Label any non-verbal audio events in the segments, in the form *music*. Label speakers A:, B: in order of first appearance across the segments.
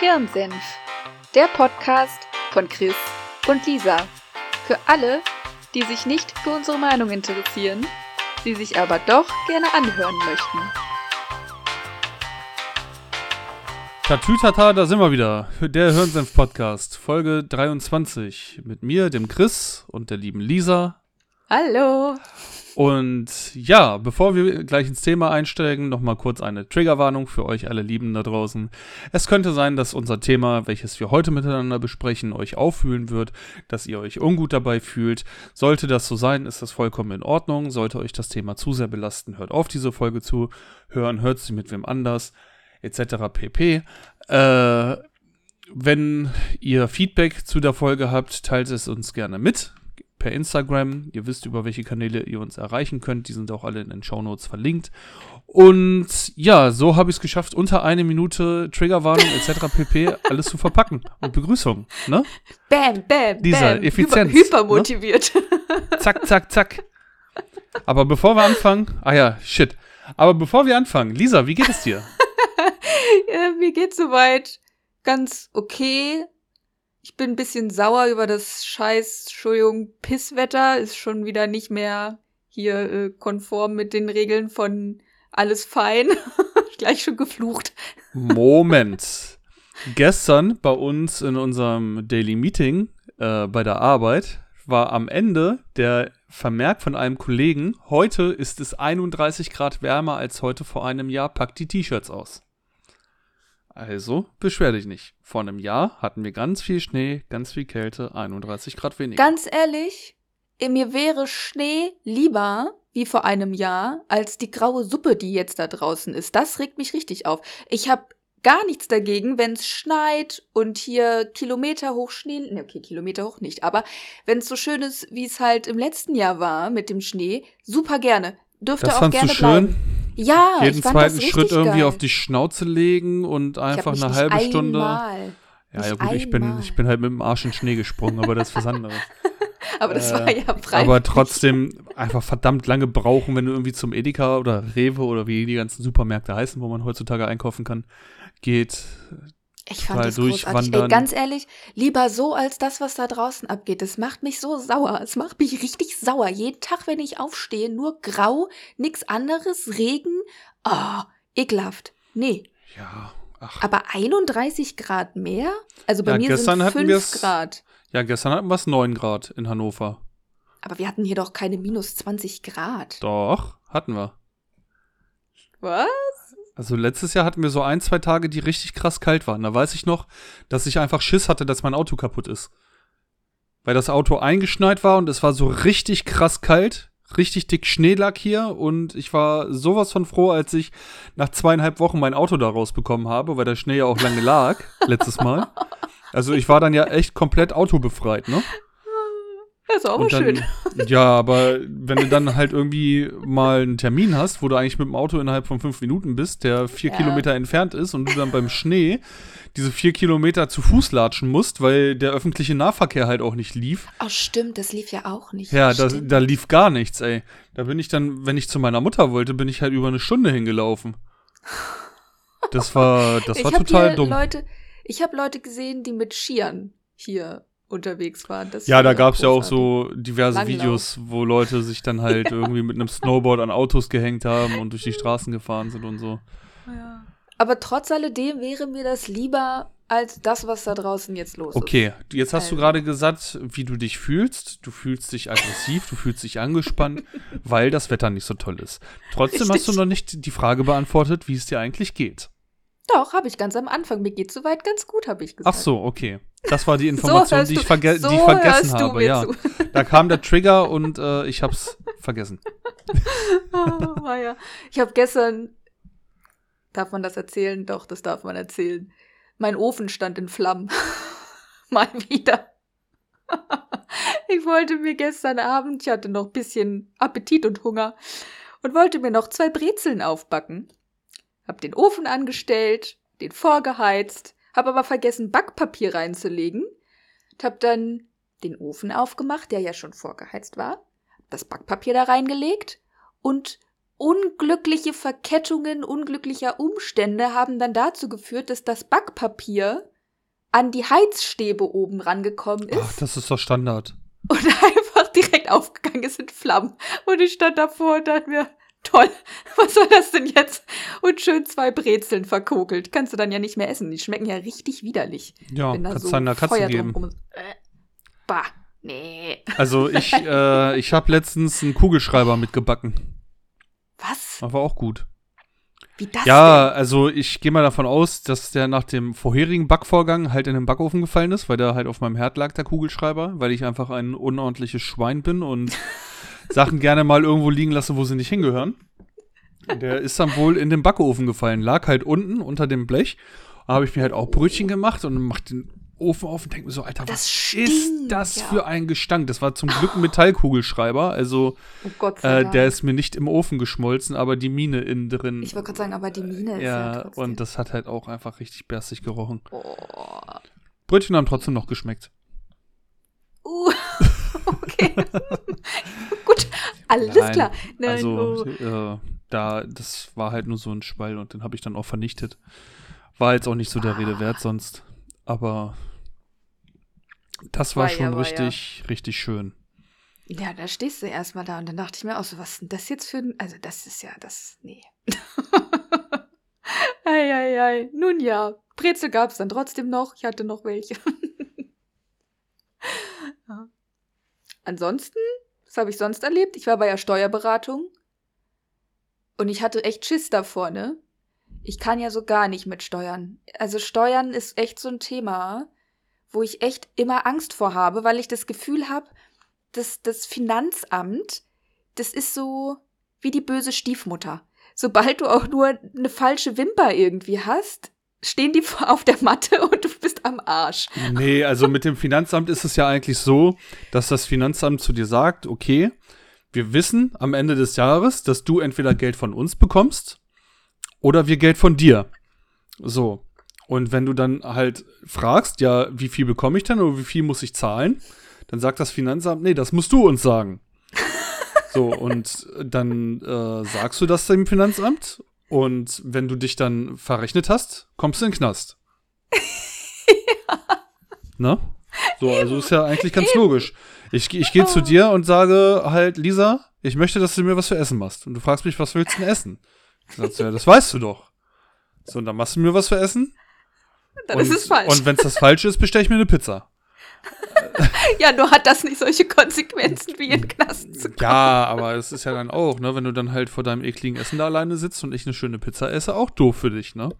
A: Hirnsenf, der Podcast von Chris und Lisa. Für alle, die sich nicht für unsere Meinung interessieren, sie sich aber doch gerne anhören möchten.
B: Tatütata, da sind wir wieder. Der Hirnsenf-Podcast, Folge 23. Mit mir, dem Chris und der lieben Lisa.
A: Hallo.
B: Und ja, bevor wir gleich ins Thema einsteigen, nochmal kurz eine Triggerwarnung für euch alle Lieben da draußen. Es könnte sein, dass unser Thema, welches wir heute miteinander besprechen, euch auffühlen wird, dass ihr euch ungut dabei fühlt. Sollte das so sein, ist das vollkommen in Ordnung. Sollte euch das Thema zu sehr belasten, hört auf, diese Folge zu hören, hört sie mit wem anders, etc. pp. Äh, wenn ihr Feedback zu der Folge habt, teilt es uns gerne mit per Instagram. Ihr wisst, über welche Kanäle ihr uns erreichen könnt. Die sind auch alle in den Shownotes verlinkt. Und ja, so habe ich es geschafft, unter eine Minute Triggerwarnung etc. pp. alles zu verpacken. Und Begrüßung. Ne?
A: Bam, bam,
B: Dieser
A: bam.
B: Effizienz.
A: Hyper, hypermotiviert.
B: Ne? *laughs* Zack, zack, zack. Aber bevor wir anfangen, ah ja, shit. Aber bevor wir anfangen, Lisa, wie geht es dir?
A: ja, *laughs* mir geht's soweit ganz okay. Ich bin ein bisschen sauer über das scheiß, Entschuldigung, Pisswetter. Ist schon wieder nicht mehr hier äh, konform mit den Regeln von alles fein. *laughs* Gleich schon geflucht.
B: Moment. Gestern bei uns in unserem Daily Meeting äh, bei der Arbeit war am Ende der Vermerk von einem Kollegen, heute ist es 31 Grad wärmer als heute vor einem Jahr, packt die T-Shirts aus. Also, beschwer dich nicht. Vor einem Jahr hatten wir ganz viel Schnee, ganz viel Kälte, 31 Grad weniger.
A: Ganz ehrlich, mir wäre Schnee lieber wie vor einem Jahr als die graue Suppe, die jetzt da draußen ist. Das regt mich richtig auf. Ich habe gar nichts dagegen, wenn es schneit und hier Kilometer hoch Schnee, ne, okay, Kilometer hoch nicht, aber wenn es so schön ist, wie es halt im letzten Jahr war mit dem Schnee, super gerne. Dürfte
B: das
A: auch gerne
B: du schön?
A: bleiben. Ja,
B: Jeden zweiten Schritt irgendwie
A: geil.
B: auf die Schnauze legen und einfach eine halbe Stunde. Ja, ja gut, ich bin, ich bin halt mit dem Arsch in den Schnee gesprungen, aber das ist was anderes. *laughs*
A: Aber das
B: Äh,
A: war ja frei.
B: aber trotzdem einfach verdammt lange brauchen, wenn du irgendwie zum Edeka oder Rewe oder wie die ganzen Supermärkte heißen, wo man heutzutage einkaufen kann, geht.
A: Ich fand das großartig. Ey, ganz ehrlich, lieber so als das, was da draußen abgeht. Das macht mich so sauer. Es macht mich richtig sauer. Jeden Tag, wenn ich aufstehe, nur grau, nix anderes, Regen. Oh, ekelhaft. Nee.
B: Ja, ach.
A: Aber 31 Grad mehr? Also bei
B: Ja,
A: mir sind
B: hatten
A: 5
B: wir's-
A: Grad.
B: Ja, gestern hatten wir es 9 Grad in Hannover.
A: Aber wir hatten hier doch keine minus 20 Grad.
B: Doch, hatten wir.
A: Was?
B: Also letztes Jahr hatten wir so ein, zwei Tage, die richtig krass kalt waren. Da weiß ich noch, dass ich einfach Schiss hatte, dass mein Auto kaputt ist. Weil das Auto eingeschneit war und es war so richtig krass kalt, richtig dick Schneelack hier und ich war sowas von froh, als ich nach zweieinhalb Wochen mein Auto da rausbekommen habe, weil der Schnee ja auch lange lag, letztes Mal. Also ich war dann ja echt komplett autobefreit, ne?
A: Das ist
B: Und dann,
A: schön. *laughs*
B: Ja, aber wenn du dann halt irgendwie mal einen Termin hast, wo du eigentlich mit dem Auto innerhalb von fünf Minuten bist, der vier
A: Ja.
B: Kilometer entfernt ist und du dann beim Schnee diese vier Kilometer zu Fuß latschen musst, weil der öffentliche Nahverkehr halt auch nicht lief.
A: Oh, stimmt, das lief ja auch nicht.
B: Ja, da,
A: Stimmt.
B: da lief gar nichts, ey. Da bin ich dann, wenn ich zu meiner Mutter wollte, bin ich halt über eine Stunde hingelaufen. Das war, das *laughs* war
A: ich hab
B: total dumm.
A: Leute, ich habe Leute gesehen, die mit Skiern hier unterwegs waren. Das
B: Ja, da gab es ja auch so diverse
A: Langlauf.
B: Videos, wo Leute sich dann halt *laughs* irgendwie mit einem Snowboard an Autos gehängt haben und durch die Straßen gefahren sind und so.
A: Ja. Aber trotz alledem wäre mir das lieber als das, was da draußen jetzt los
B: Okay, jetzt hast du
A: Also.
B: gerade gesagt, wie du dich fühlst. Du fühlst dich aggressiv, du fühlst dich angespannt, *laughs* weil das Wetter nicht so toll ist. Trotzdem hast du
A: Richtig.
B: noch nicht die Frage beantwortet, wie es dir eigentlich geht.
A: Doch, habe ich ganz am Anfang. Mir geht soweit ganz gut, habe ich gesagt.
B: Ach so, okay. Das war die *laughs* Information,
A: hörst
B: die, ich verge
A: so
B: die ich vergessen habe. Ja,
A: zu. *laughs*
B: da kam der Trigger *laughs* und äh, ich hab's vergessen.
A: Oh, ja. Ich habe gestern. Darf man das erzählen? Doch, das darf man erzählen. Mein Ofen stand in Flammen. Mal wieder. ich wollte mir gestern Abend, ich hatte noch ein bisschen Appetit und Hunger und wollte mir noch zwei Brezeln aufbacken. Hab den Ofen angestellt, den vorgeheizt, hab aber vergessen, Backpapier reinzulegen. Hab dann den Ofen aufgemacht, der ja schon vorgeheizt war, das Backpapier da reingelegt und unglückliche Verkettungen unglücklicher Umstände haben dann dazu geführt, dass das Backpapier an die Heizstäbe oben rangekommen ist.
B: Ach, das ist doch Standard.
A: Und *laughs* einfach direkt aufgegangen ist in Flammen. Und ich stand davor und dachte mir, toll, *laughs* was soll das denn jetzt? Und schön zwei Brezeln verkokelt. Kannst du dann ja nicht mehr essen. Die schmecken ja richtig widerlich.
B: Ja, kannst
A: so
B: einer Katze
A: Feuer
B: geben.
A: Äh, bah, nee.
B: Also ich, *laughs* äh, ich habe letztens einen Kugelschreiber mitgebacken.
A: Was?
B: War auch gut.
A: Wie das
B: Ja, also ich gehe mal davon aus, dass der nach dem vorherigen Backvorgang halt in den Backofen gefallen ist, weil der halt auf meinem Herd lag, der Kugelschreiber, weil ich einfach ein unordentliches Schwein bin und *laughs* Sachen gerne mal irgendwo liegen lasse, wo sie nicht hingehören. Der ist dann wohl in den Backofen gefallen, lag halt unten unter dem Blech. Da habe ich mir halt auch Brötchen gemacht und mach den Ofen auf und denke mir so, Alter,
A: Das
B: was
A: stinkt,
B: ist das
A: ja.
B: für ein Gestank? Das war zum Glück ein Metallkugelschreiber, also?
A: Oh
B: äh, der ist mir nicht im Ofen geschmolzen, aber die Mine innen drin.
A: ich wollte gerade sagen, aber die Mine ist ja,
B: Ja,
A: trotzdem.
B: und das hat halt auch einfach richtig bärstig gerochen.
A: Oh.
B: Brötchen haben trotzdem noch geschmeckt.
A: Uh, *laughs* okay. *laughs* Gut, alles
B: Nein,
A: klar. Nein,
B: also,
A: oh.
B: äh, da, das war halt nur so ein Schwall und den habe ich dann auch vernichtet. War jetzt auch nicht so der Rede wert sonst. Aber das war
A: War ja,
B: schon
A: war ja.
B: richtig, richtig schön.
A: Ja, da stehst du erstmal da und dann dachte ich mir auch so, was ist denn das jetzt für ein. Also, das ist ja das. Nee. *laughs* Eieiei. Nun ja, Brezel gab es dann trotzdem noch. Ich hatte noch welche. *laughs* Ansonsten, was habe ich sonst erlebt? Ich war bei der Steuerberatung und ich hatte echt Schiss davor, ne? Ich kann ja so gar nicht mit Steuern. Also Steuern ist echt so ein Thema, wo ich echt immer Angst vor habe, weil ich das Gefühl habe, das, das Finanzamt, das ist so wie die böse Stiefmutter. Sobald du auch nur eine falsche Wimper irgendwie hast, stehen die *laughs* auf der Matte und du bist am Arsch.
B: Nee, also mit dem Finanzamt ist es ja eigentlich so, dass das Finanzamt zu dir sagt, okay, wir wissen am Ende des Jahres, dass du entweder Geld von uns bekommst oder wir Geld von dir. So. Und wenn du dann halt fragst, ja, wie viel bekomme ich denn oder wie viel muss ich zahlen, dann sagt das Finanzamt, nee, das musst du uns sagen. So, und dann äh, sagst du das dem Finanzamt und wenn du dich dann verrechnet hast, kommst du in den Knast. *laughs* Ne? So, also ist ja eigentlich ganz logisch. Ich, ich gehe zu dir und sage halt, Lisa, ich möchte, dass du mir was für Essen machst. Und du fragst mich, was willst du denn essen? Sagst du, ja, das weißt du doch. So, und dann machst du mir was für Essen.
A: Dann
B: und,
A: ist es falsch.
B: Und wenn es das Falsche ist, bestelle ich mir eine Pizza. *laughs*
A: ja, nur hat das nicht solche Konsequenzen wie in Knast zu kommen.
B: Ja, aber es ist ja dann auch, ne, wenn du dann halt vor deinem ekligen Essen da alleine sitzt und ich eine schöne Pizza esse, auch doof für dich, ne?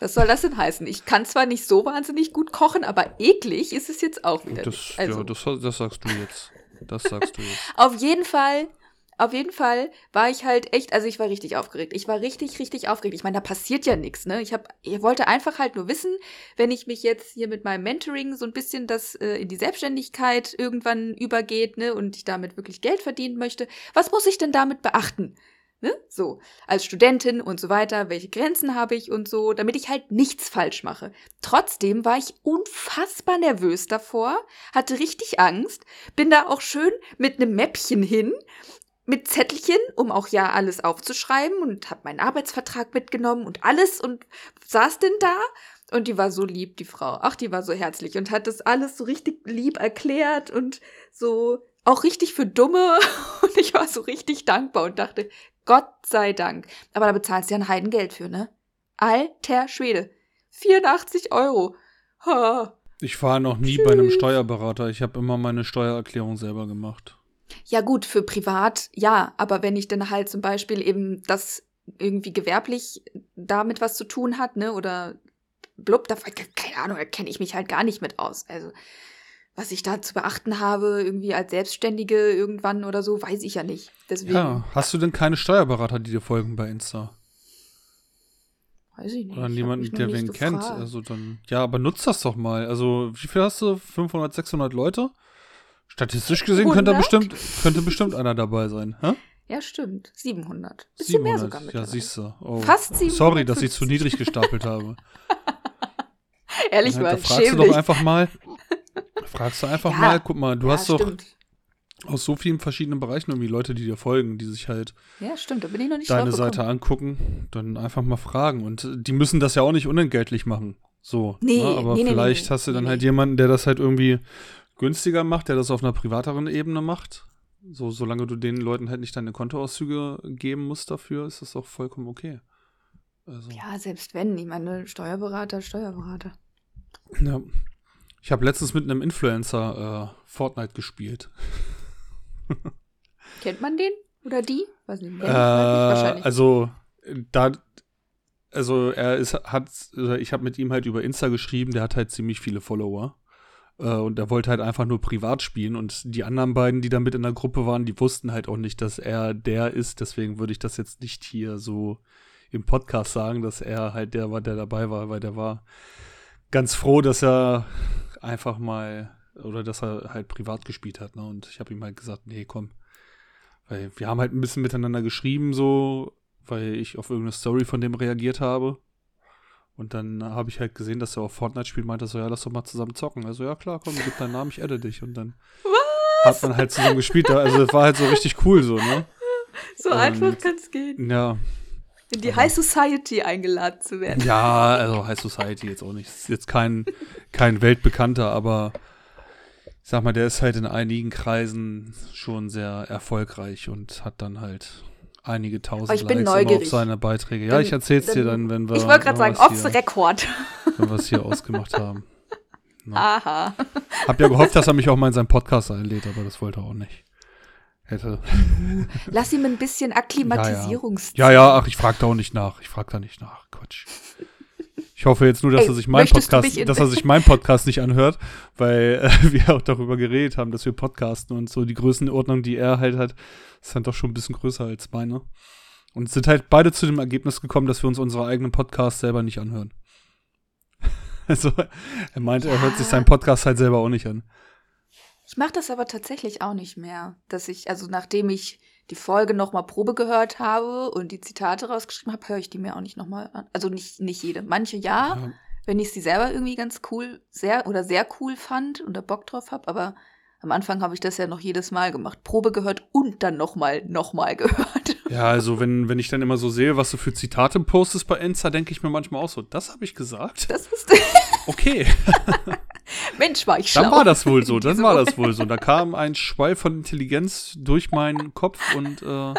A: Was soll das denn heißen? Ich kann zwar nicht so wahnsinnig gut kochen, aber eklig ist es jetzt auch wieder.
B: Das,
A: nicht. Also,
B: ja, das, das sagst du jetzt. Das sagst du jetzt.
A: auf jeden Fall, auf jeden Fall war ich halt echt, also ich war richtig aufgeregt. Ich war richtig, richtig aufgeregt. Ich meine, da passiert ja nichts, ne? Ich, hab, ich wollte einfach halt nur wissen, wenn ich mich jetzt hier mit meinem Mentoring so ein bisschen das äh, in die Selbstständigkeit irgendwann übergeht, ne? Und ich damit wirklich Geld verdienen möchte, was muss ich denn damit beachten? Ne? So, als Studentin und so weiter, welche Grenzen habe ich und so, damit ich halt nichts falsch mache. Trotzdem war ich unfassbar nervös davor, hatte richtig Angst, bin da auch schön mit einem Mäppchen hin, mit Zettelchen, um auch ja alles aufzuschreiben und habe meinen Arbeitsvertrag mitgenommen und alles und saß denn da und die war so lieb, die Frau. Ach, die war so herzlich und hat das alles so richtig lieb erklärt und so auch richtig für Dumme *laughs* und ich war so richtig dankbar und dachte, Gott sei Dank. Aber da bezahlst du ja ein Heidengeld für, ne? Alter Schwede. 84 Euro. Ha.
B: Ich war noch nie bei einem Steuerberater. Ich habe immer meine Steuererklärung selber gemacht.
A: Ja gut, für privat, ja. Aber wenn ich dann halt zum Beispiel eben das irgendwie gewerblich damit was zu tun hat, ne? Oder blub, da, keine Ahnung, da kenne ich mich halt gar nicht mit aus. Also was ich da zu beachten habe, irgendwie als Selbstständige irgendwann oder so, weiß ich ja nicht. Deswegen
B: Ja, hast du denn keine Steuerberater, die dir folgen bei Insta?
A: weiß ich nicht.
B: Oder niemanden, der wen kennt?
A: gefragt.
B: Also dann, ja, aber nutzt das doch mal. Also, wie viel hast du? 500, 600 Leute? Statistisch gesehen könnte
A: 100?
B: bestimmt, könnte bestimmt einer dabei sein. Hä?
A: Ja, stimmt. 700. Bisschen mehr sogar
B: ja,
A: mittlerweile.
B: siehst du. Oh.
A: Fast 750.
B: Sorry, dass ich zu niedrig gestapelt habe. *laughs*
A: Ehrlich
B: Ja,
A: mal,
B: da fragst du doch einfach mal. Fragst du einfach
A: Ja,
B: mal, guck mal, du
A: ja,
B: hast doch aus so vielen verschiedenen Bereichen irgendwie Leute, die dir folgen, die sich halt
A: Ja, stimmt. Da bin ich noch nicht
B: deine Seite angucken, dann einfach mal fragen. Und äh, die müssen das ja auch nicht unentgeltlich machen. So.
A: Nee,
B: ne? Aber
A: nee,
B: vielleicht
A: nee,
B: hast du dann halt jemanden, der das halt irgendwie günstiger macht, der das auf einer privateren Ebene macht. So, solange du den Leuten halt nicht deine Kontoauszüge geben musst dafür, ist das auch vollkommen okay. Also,
A: Ja, selbst wenn. Ich meine, Steuerberater, Steuerberater.
B: ja. Ich habe letztens mit einem Influencer äh, Fortnite gespielt. *laughs*
A: Kennt man den? Oder die? Weiß nicht.
B: Äh?
A: Wahrscheinlich.
B: also da, also er ist, hat, ich habe mit ihm halt über Insta geschrieben, der hat halt ziemlich viele Follower. Äh, und er wollte halt einfach nur privat spielen. Und die anderen beiden, die da mit in der Gruppe waren, die wussten halt auch nicht, dass er der ist. Deswegen würde ich das jetzt nicht hier so im Podcast sagen, dass er halt der war, der dabei war, weil der war ganz froh, dass er einfach mal oder dass er halt privat gespielt hat. Ne? Und ich habe ihm halt gesagt, nee, komm. Weil wir haben halt ein bisschen miteinander geschrieben, so, weil ich auf irgendeine Story von dem reagiert habe. Und dann habe ich halt gesehen, dass er auf Fortnite spielt, meinte so, ja, lass doch mal zusammen zocken. Also, ja, klar, komm, gib deinen Namen, ich adde dich. Und dann hat man halt zusammen gespielt. Also, es war halt so richtig cool, so, ne?
A: so
B: und-
A: einfach kann es gehen.
B: Ja,
A: In die High Society eingeladen zu werden.
B: Ja, also High Society jetzt auch nicht. Ist jetzt kein, kein weltbekannter, aber ich sag mal, der ist halt in einigen Kreisen schon sehr erfolgreich und hat dann halt einige tausend
A: Aber ich bin
B: Likes immer auf
A: neugierig.
B: seine Beiträge. Ja,
A: Dann-
B: ich erzähl's dir
A: dann-
B: wenn wir,
A: Ich wollte gerade sagen, the record.
B: wenn wir es hier ausgemacht haben. *laughs*
A: Aha.
B: Hab ja gehofft, dass er mich auch mal in seinen Podcast einlädt, aber das wollte er auch nicht. Hätte. *laughs*
A: Lass ihm ein bisschen Akklimatisierungszeit.
B: Ja, ja, ach, ich frag da auch nicht nach. Ich frag da nicht nach. Quatsch. Ich hoffe jetzt nur, dass
A: Ey,
B: er sich meinen Podcast, dass er sich meinen Podcast nicht anhört, weil äh, *laughs* wir auch darüber geredet haben, dass wir podcasten und so die Größenordnung, die er halt hat, ist dann doch schon ein bisschen größer als meine. Und sind halt beide zu dem Ergebnis gekommen, dass wir uns unsere eigenen Podcasts selber nicht anhören. *laughs* Also, er meinte, er hört sich seinen Podcast halt selber auch nicht an.
A: Ich mache das aber tatsächlich auch nicht mehr. Dass ich, also nachdem ich die Folge nochmal Probe gehört habe und die Zitate rausgeschrieben habe, höre ich die mir auch nicht nochmal an. Also nicht, nicht jede. Manche ja,
B: Ja.
A: wenn ich sie selber irgendwie ganz cool, sehr oder sehr cool fand und da Bock drauf habe, aber am Anfang habe ich das ja noch jedes Mal gemacht. Probe gehört und dann nochmal, nochmal *laughs* gehört.
B: Ja, also wenn, wenn ich dann immer so sehe, was du für Zitate postest bei Insta, denke ich mir manchmal auch so, das habe ich gesagt.
A: Das ist. *laughs*
B: Okay, *laughs*
A: Mensch, war ich schlau.
B: dann war das wohl so, dann war das wohl so. Da kam ein Schwall von Intelligenz durch meinen Kopf und äh,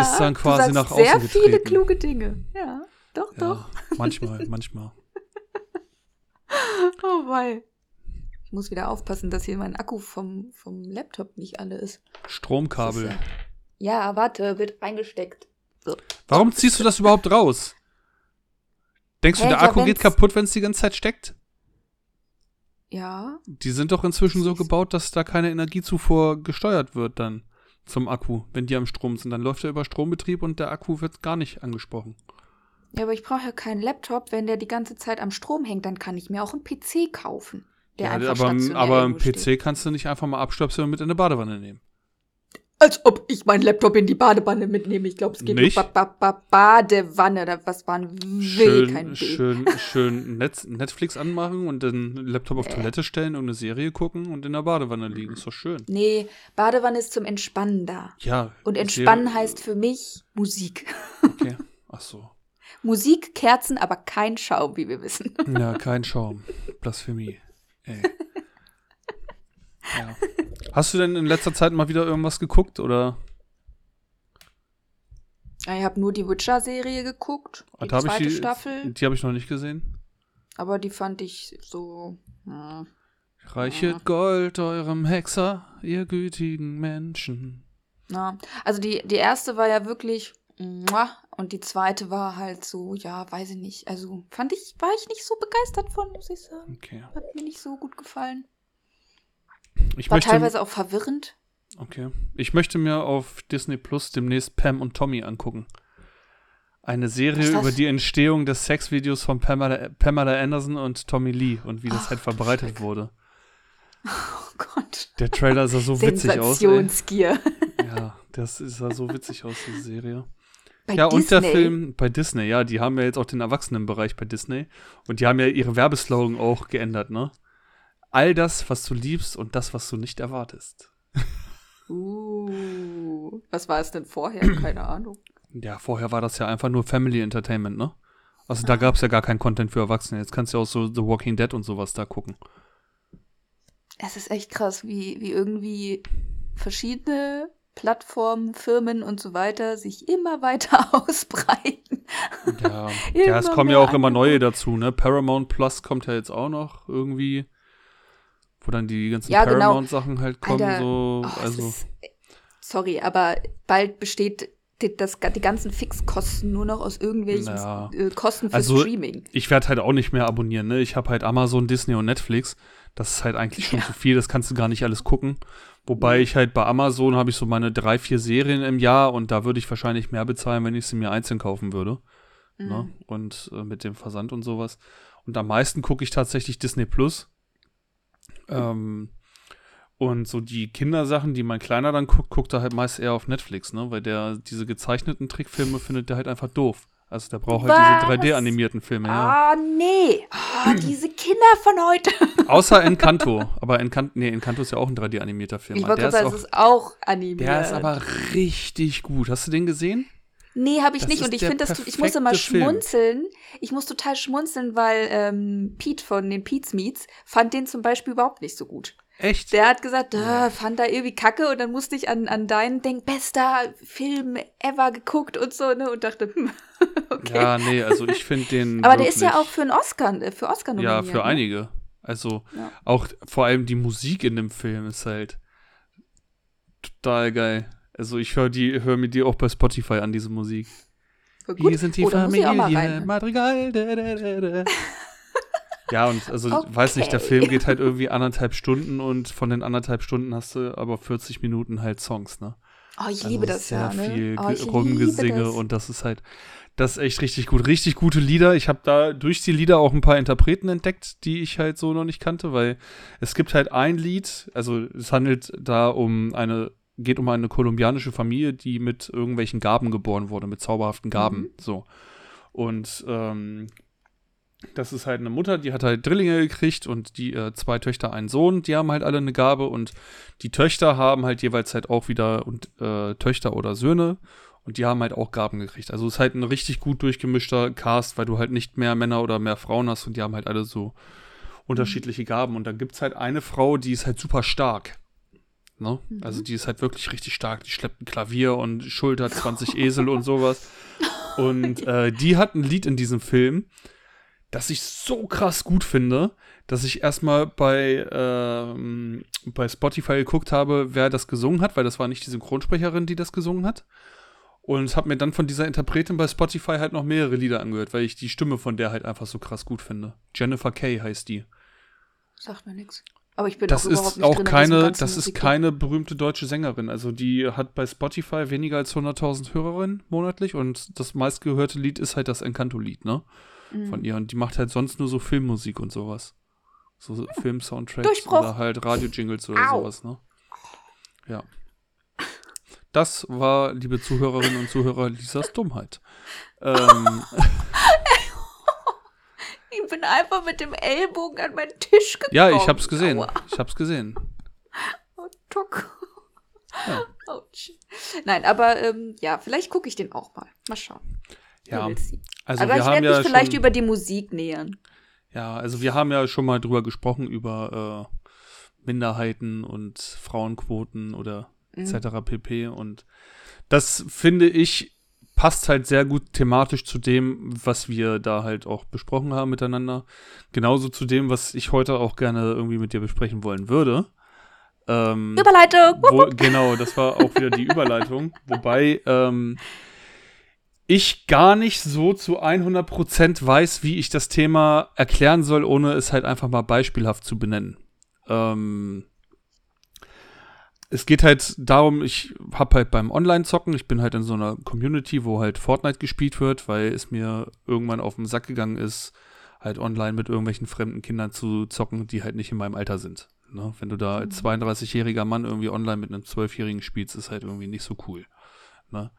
B: ist dann
A: du
B: quasi nach außen
A: sehr
B: getreten.
A: viele kluge Dinge. Ja, doch, doch.
B: Ja, manchmal, *laughs* manchmal.
A: Oh wei. Ich muss wieder aufpassen, dass hier mein Akku vom, vom Laptop nicht alle ist. Das
B: Stromkabel.
A: ist Ja, ja warte, wird eingesteckt. So.
B: Warum ziehst du das überhaupt raus? Denkst du,
A: Hä,
B: der
A: ja,
B: Akku geht
A: wenn's-
B: kaputt, wenn es die ganze Zeit steckt?
A: Ja,
B: Die sind doch inzwischen so gebaut, dass da keine Energiezufuhr gesteuert wird dann zum Akku, wenn die am Strom sind. Dann läuft er über Strombetrieb und der Akku wird gar nicht angesprochen.
A: ja, aber ich brauche ja keinen Laptop. Wenn der die ganze Zeit am Strom hängt, dann kann ich mir auch einen PC kaufen. Der
B: Ja,
A: einfach
B: aber, aber ein
A: irgendwo
B: PC
A: steht.
B: kannst du nicht einfach mal abstöpseln und mit in eine Badewanne nehmen.
A: Als ob ich meinen Laptop in die Badewanne mitnehme. Ich glaube, es geht
B: Nicht?
A: ba ba ba Badewanne. Was war ein W, kein
B: Schön,
A: B. *laughs*
B: schön, schön Netz, Netflix anmachen und den Laptop auf
A: Nee.
B: Toilette stellen und eine Serie gucken und in der Badewanne liegen. Ist doch schön.
A: Nee, Badewanne ist zum Entspannen da.
B: Ja.
A: Und
B: Serie-
A: Entspannen heißt für mich Musik.
B: Okay. *laughs* Ach so.
A: Musik, Kerzen, aber kein Schaum, wie wir wissen.
B: Ja, kein Schaum. Blasphemie. Ey. *laughs* Ja. Hast du denn in letzter Zeit mal wieder irgendwas geguckt oder?
A: Ja, Ich habe nur die Witcher-Serie geguckt, die
B: Da hab
A: zweite
B: ich die,
A: Staffel,
B: Die habe ich noch nicht gesehen.
A: aber die fand ich so. hm.
B: Reichet Gold eurem Hexer, ihr gütigen Menschen.
A: Na, also die, die erste war ja wirklich und die zweite war halt so, ja, weiß ich nicht. Also fand ich, war ich nicht so begeistert von, muss ich sagen.
B: Okay.
A: Hat mir nicht so gut gefallen.
B: Ich
A: War
B: möchte,
A: teilweise auch verwirrend.
B: okay. Ich möchte mir auf Disney Plus demnächst Pam und Tommy angucken. Eine Serie über die Entstehung des Sexvideos von Pamela, Pamela Anderson und Tommy Lee und wie das
A: Ach,
B: halt verbreitet
A: Schreck.
B: wurde.
A: Oh Gott.
B: Der Trailer sah so witzig aus.
A: Sensationsgier.
B: Ja, das sah so witzig aus, diese Serie.
A: Bei
B: ja, und der
A: Disney.
B: Film bei Disney, ja, die haben ja jetzt auch den Erwachsenenbereich bei Disney. Und die haben ja ihre Werbeslogan auch geändert, ne? All das, was du liebst und das, was du nicht erwartest.
A: Uh, was war es denn vorher? Keine Ahnung.
B: Ja, vorher war das ja einfach nur Family Entertainment, ne? Also da gab es ja gar keinen Content für Erwachsene. Jetzt kannst du ja auch so The Walking Dead und sowas da gucken.
A: Es ist echt krass, wie, wie irgendwie verschiedene Plattformen, Firmen und so weiter sich immer weiter *laughs* ausbreiten.
B: Ja, *laughs* ja es kommen ja auch immer neue dazu, ne? Paramount Plus kommt ja jetzt auch noch irgendwie, wo dann die ganzen
A: Ja, genau.
B: Paramount-Sachen halt kommen.
A: Alter,
B: so,
A: Oh,
B: also,
A: ist, sorry, aber bald besteht die, das, die ganzen Fixkosten nur noch aus irgendwelchen
B: Ja.
A: äh, Kosten für
B: Also,
A: Streaming.
B: ich werde halt auch nicht mehr abonnieren, ne? Ich habe halt Amazon, Disney und Netflix. Das ist halt eigentlich schon
A: Ja.
B: zu viel, das kannst du gar nicht alles gucken. Wobei ich halt bei Amazon habe ich so meine drei, vier Serien im Jahr und da würde ich wahrscheinlich mehr bezahlen, wenn ich sie mir einzeln kaufen würde. Ne?
A: Mhm.
B: Und äh, mit dem Versand und sowas. Und am meisten gucke ich tatsächlich Disney Plus. Ähm, und so die Kindersachen, die mein Kleiner dann guckt, guckt er halt meist eher auf Netflix, ne? Weil der diese gezeichneten Trickfilme findet der halt einfach doof. Also der braucht halt
A: Was?
B: diese 3D-animierten Filme, ja.
A: Ah, nee. Ah, *clears throat* diese Kinder von heute. *laughs*
B: Außer Encanto. Aber Encanto, nee, Encanto ist ja auch ein 3D-animierter Film.
A: Ich wollte gerade sagen, es ist auch animiert.
B: der ist aber richtig gut. Hast du den gesehen?
A: Nee, habe ich
B: Das
A: nicht. Und ich finde das, ich mal
B: perfekte Film.
A: schmunzeln. Ich muss total schmunzeln, weil ähm, Pete von den Pete's Meets fand den zum Beispiel überhaupt nicht so gut.
B: Echt?
A: Der hat gesagt, äh, fand da irgendwie kacke und dann musste ich an, an deinen Denk, bester Film ever geguckt und so, ne? Und dachte, hm, *laughs* okay.
B: Ja, nee, also ich finde den.
A: Aber der ist ja auch für einen Oscar, äh, für Oscar
B: Ja,
A: nominiert.
B: für
A: ne?
B: einige. Also
A: Ja.
B: auch vor allem die Musik in dem Film ist halt total geil. Also ich höre die, höre mir die auch bei Spotify an, diese Musik.
A: Gut.
B: Wir sind die
A: oh,
B: Familie. Madrigal. Da, da, da. *laughs* Ja, und also,
A: Okay.
B: weiß nicht, der Film geht halt irgendwie anderthalb Stunden und von den anderthalb Stunden hast du aber 40 Minuten halt Songs, ne?
A: Oh, ich
B: Also
A: liebe das
B: sehr
A: ja, ne?
B: viel
A: oh,
B: Rumgesinge
A: das.
B: und das ist halt, das ist echt richtig gut. Richtig gute Lieder. Ich habe da durch die Lieder auch ein paar Interpreten entdeckt, die ich halt so noch nicht kannte, weil es gibt halt ein Lied, also es handelt da um eine, geht um eine kolumbianische Familie, die mit irgendwelchen Gaben geboren wurde, mit zauberhaften Gaben,
A: Mhm.
B: so. Und ähm, das ist halt eine Mutter, die hat halt Drillinge gekriegt und die äh, zwei Töchter, einen Sohn, die haben halt alle eine Gabe und die Töchter haben halt jeweils halt auch wieder und äh, Töchter oder Söhne und die haben halt auch Gaben gekriegt. Also es ist halt ein richtig gut durchgemischter Cast, weil du halt nicht mehr Männer oder mehr Frauen hast und die haben halt alle so unterschiedliche Gaben. Und dann gibt es halt eine Frau, die ist halt super stark. Ne?
A: Mhm.
B: Also die ist halt wirklich richtig stark. Die schleppt ein Klavier und schultert 20 *laughs* Esel und sowas. *laughs* Und äh, die hat ein Lied in diesem Film, das ich so krass gut finde, dass ich erstmal bei, ähm, bei Spotify geguckt habe, wer das gesungen hat, weil das war nicht die Synchronsprecherin, die das gesungen hat. Und habe mir dann von dieser Interpretin bei Spotify halt noch mehrere Lieder angehört, weil ich die Stimme von der halt einfach so krass gut finde. Jennifer Kay heißt die.
A: Sagt mir nichts. Aber ich bin
B: Das
A: auch überhaupt
B: ist
A: nicht
B: auch keine, das ist keine berühmte deutsche Sängerin. Also die hat bei Spotify weniger als 100.000 Hörerinnen monatlich und das meistgehörte Lied ist halt das Encanto-Lied, ne?
A: Mhm.
B: Von ihr. Und die macht halt sonst nur so Filmmusik und sowas. So Film-Soundtracks
A: Durchbruch.
B: oder halt Radio-Jingles oder
A: Au.
B: sowas, ne? Ja. Das war, liebe Zuhörerinnen und Zuhörer, Lisas Dummheit. ähm, *laughs*
A: Ich bin einfach mit dem Ellbogen an meinen Tisch gekommen.
B: ja, ich hab's gesehen.
A: Aua.
B: Ich hab's gesehen.
A: Oh, tuck.
B: Ja.
A: Autsch. Nein, aber ähm, ja, vielleicht gucke ich den auch mal. Mal schauen.
B: Ja, also
A: aber
B: wir
A: ich
B: haben
A: werde
B: ja
A: mich vielleicht
B: schon,
A: über die Musik nähern.
B: Ja, also wir haben ja schon mal drüber gesprochen, über äh, Minderheiten und Frauenquoten oder
A: Mhm.
B: etc. pp. Und das finde ich passt halt sehr gut thematisch zu dem, was wir da halt auch besprochen haben miteinander. Genauso zu dem, was ich heute auch gerne irgendwie mit dir besprechen wollen würde. Ähm,
A: Überleitung!
B: wo, genau, das war auch wieder die *laughs* Überleitung. Wobei ähm, ich gar nicht so zu 100% weiß, wie ich das Thema erklären soll, ohne es halt einfach mal beispielhaft zu benennen. Ähm, es geht halt darum, ich habe halt beim Online-Zocken, ich bin halt in so einer Community, wo halt Fortnite gespielt wird, weil es mir irgendwann auf den Sack gegangen ist, halt online mit irgendwelchen fremden Kindern zu zocken, die halt nicht in meinem Alter sind. Ne? Wenn du da als 32-jähriger Mann irgendwie online mit einem 12-jährigen spielst, ist halt irgendwie nicht so cool. Ne?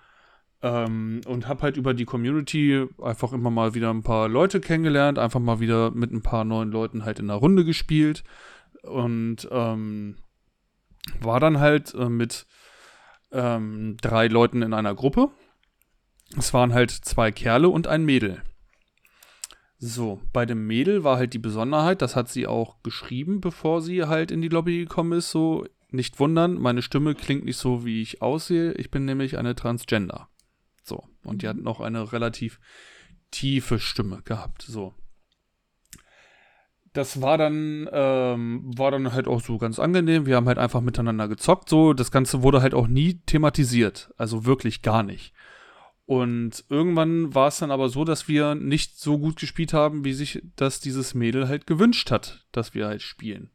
B: Ähm, und habe halt über die Community einfach immer mal wieder ein paar Leute kennengelernt, einfach mal wieder mit ein paar neuen Leuten halt in der Runde gespielt und ähm, war dann halt äh, mit ähm, drei Leuten in einer Gruppe. Es waren halt zwei Kerle und ein Mädel. So, bei dem Mädel war halt die Besonderheit, das hat sie auch geschrieben, bevor sie halt in die Lobby gekommen ist, so, nicht wundern, meine Stimme klingt nicht so, wie ich aussehe, ich bin nämlich eine Transgender. So, und die hat noch eine relativ tiefe Stimme gehabt, so. Das war dann, ähm, war dann halt auch so ganz angenehm. Wir haben halt einfach miteinander gezockt. So, das Ganze wurde halt auch nie thematisiert. Also wirklich gar nicht. Und irgendwann war es dann aber so, dass wir nicht so gut gespielt haben, wie sich das dieses Mädel halt gewünscht hat, dass wir halt spielen.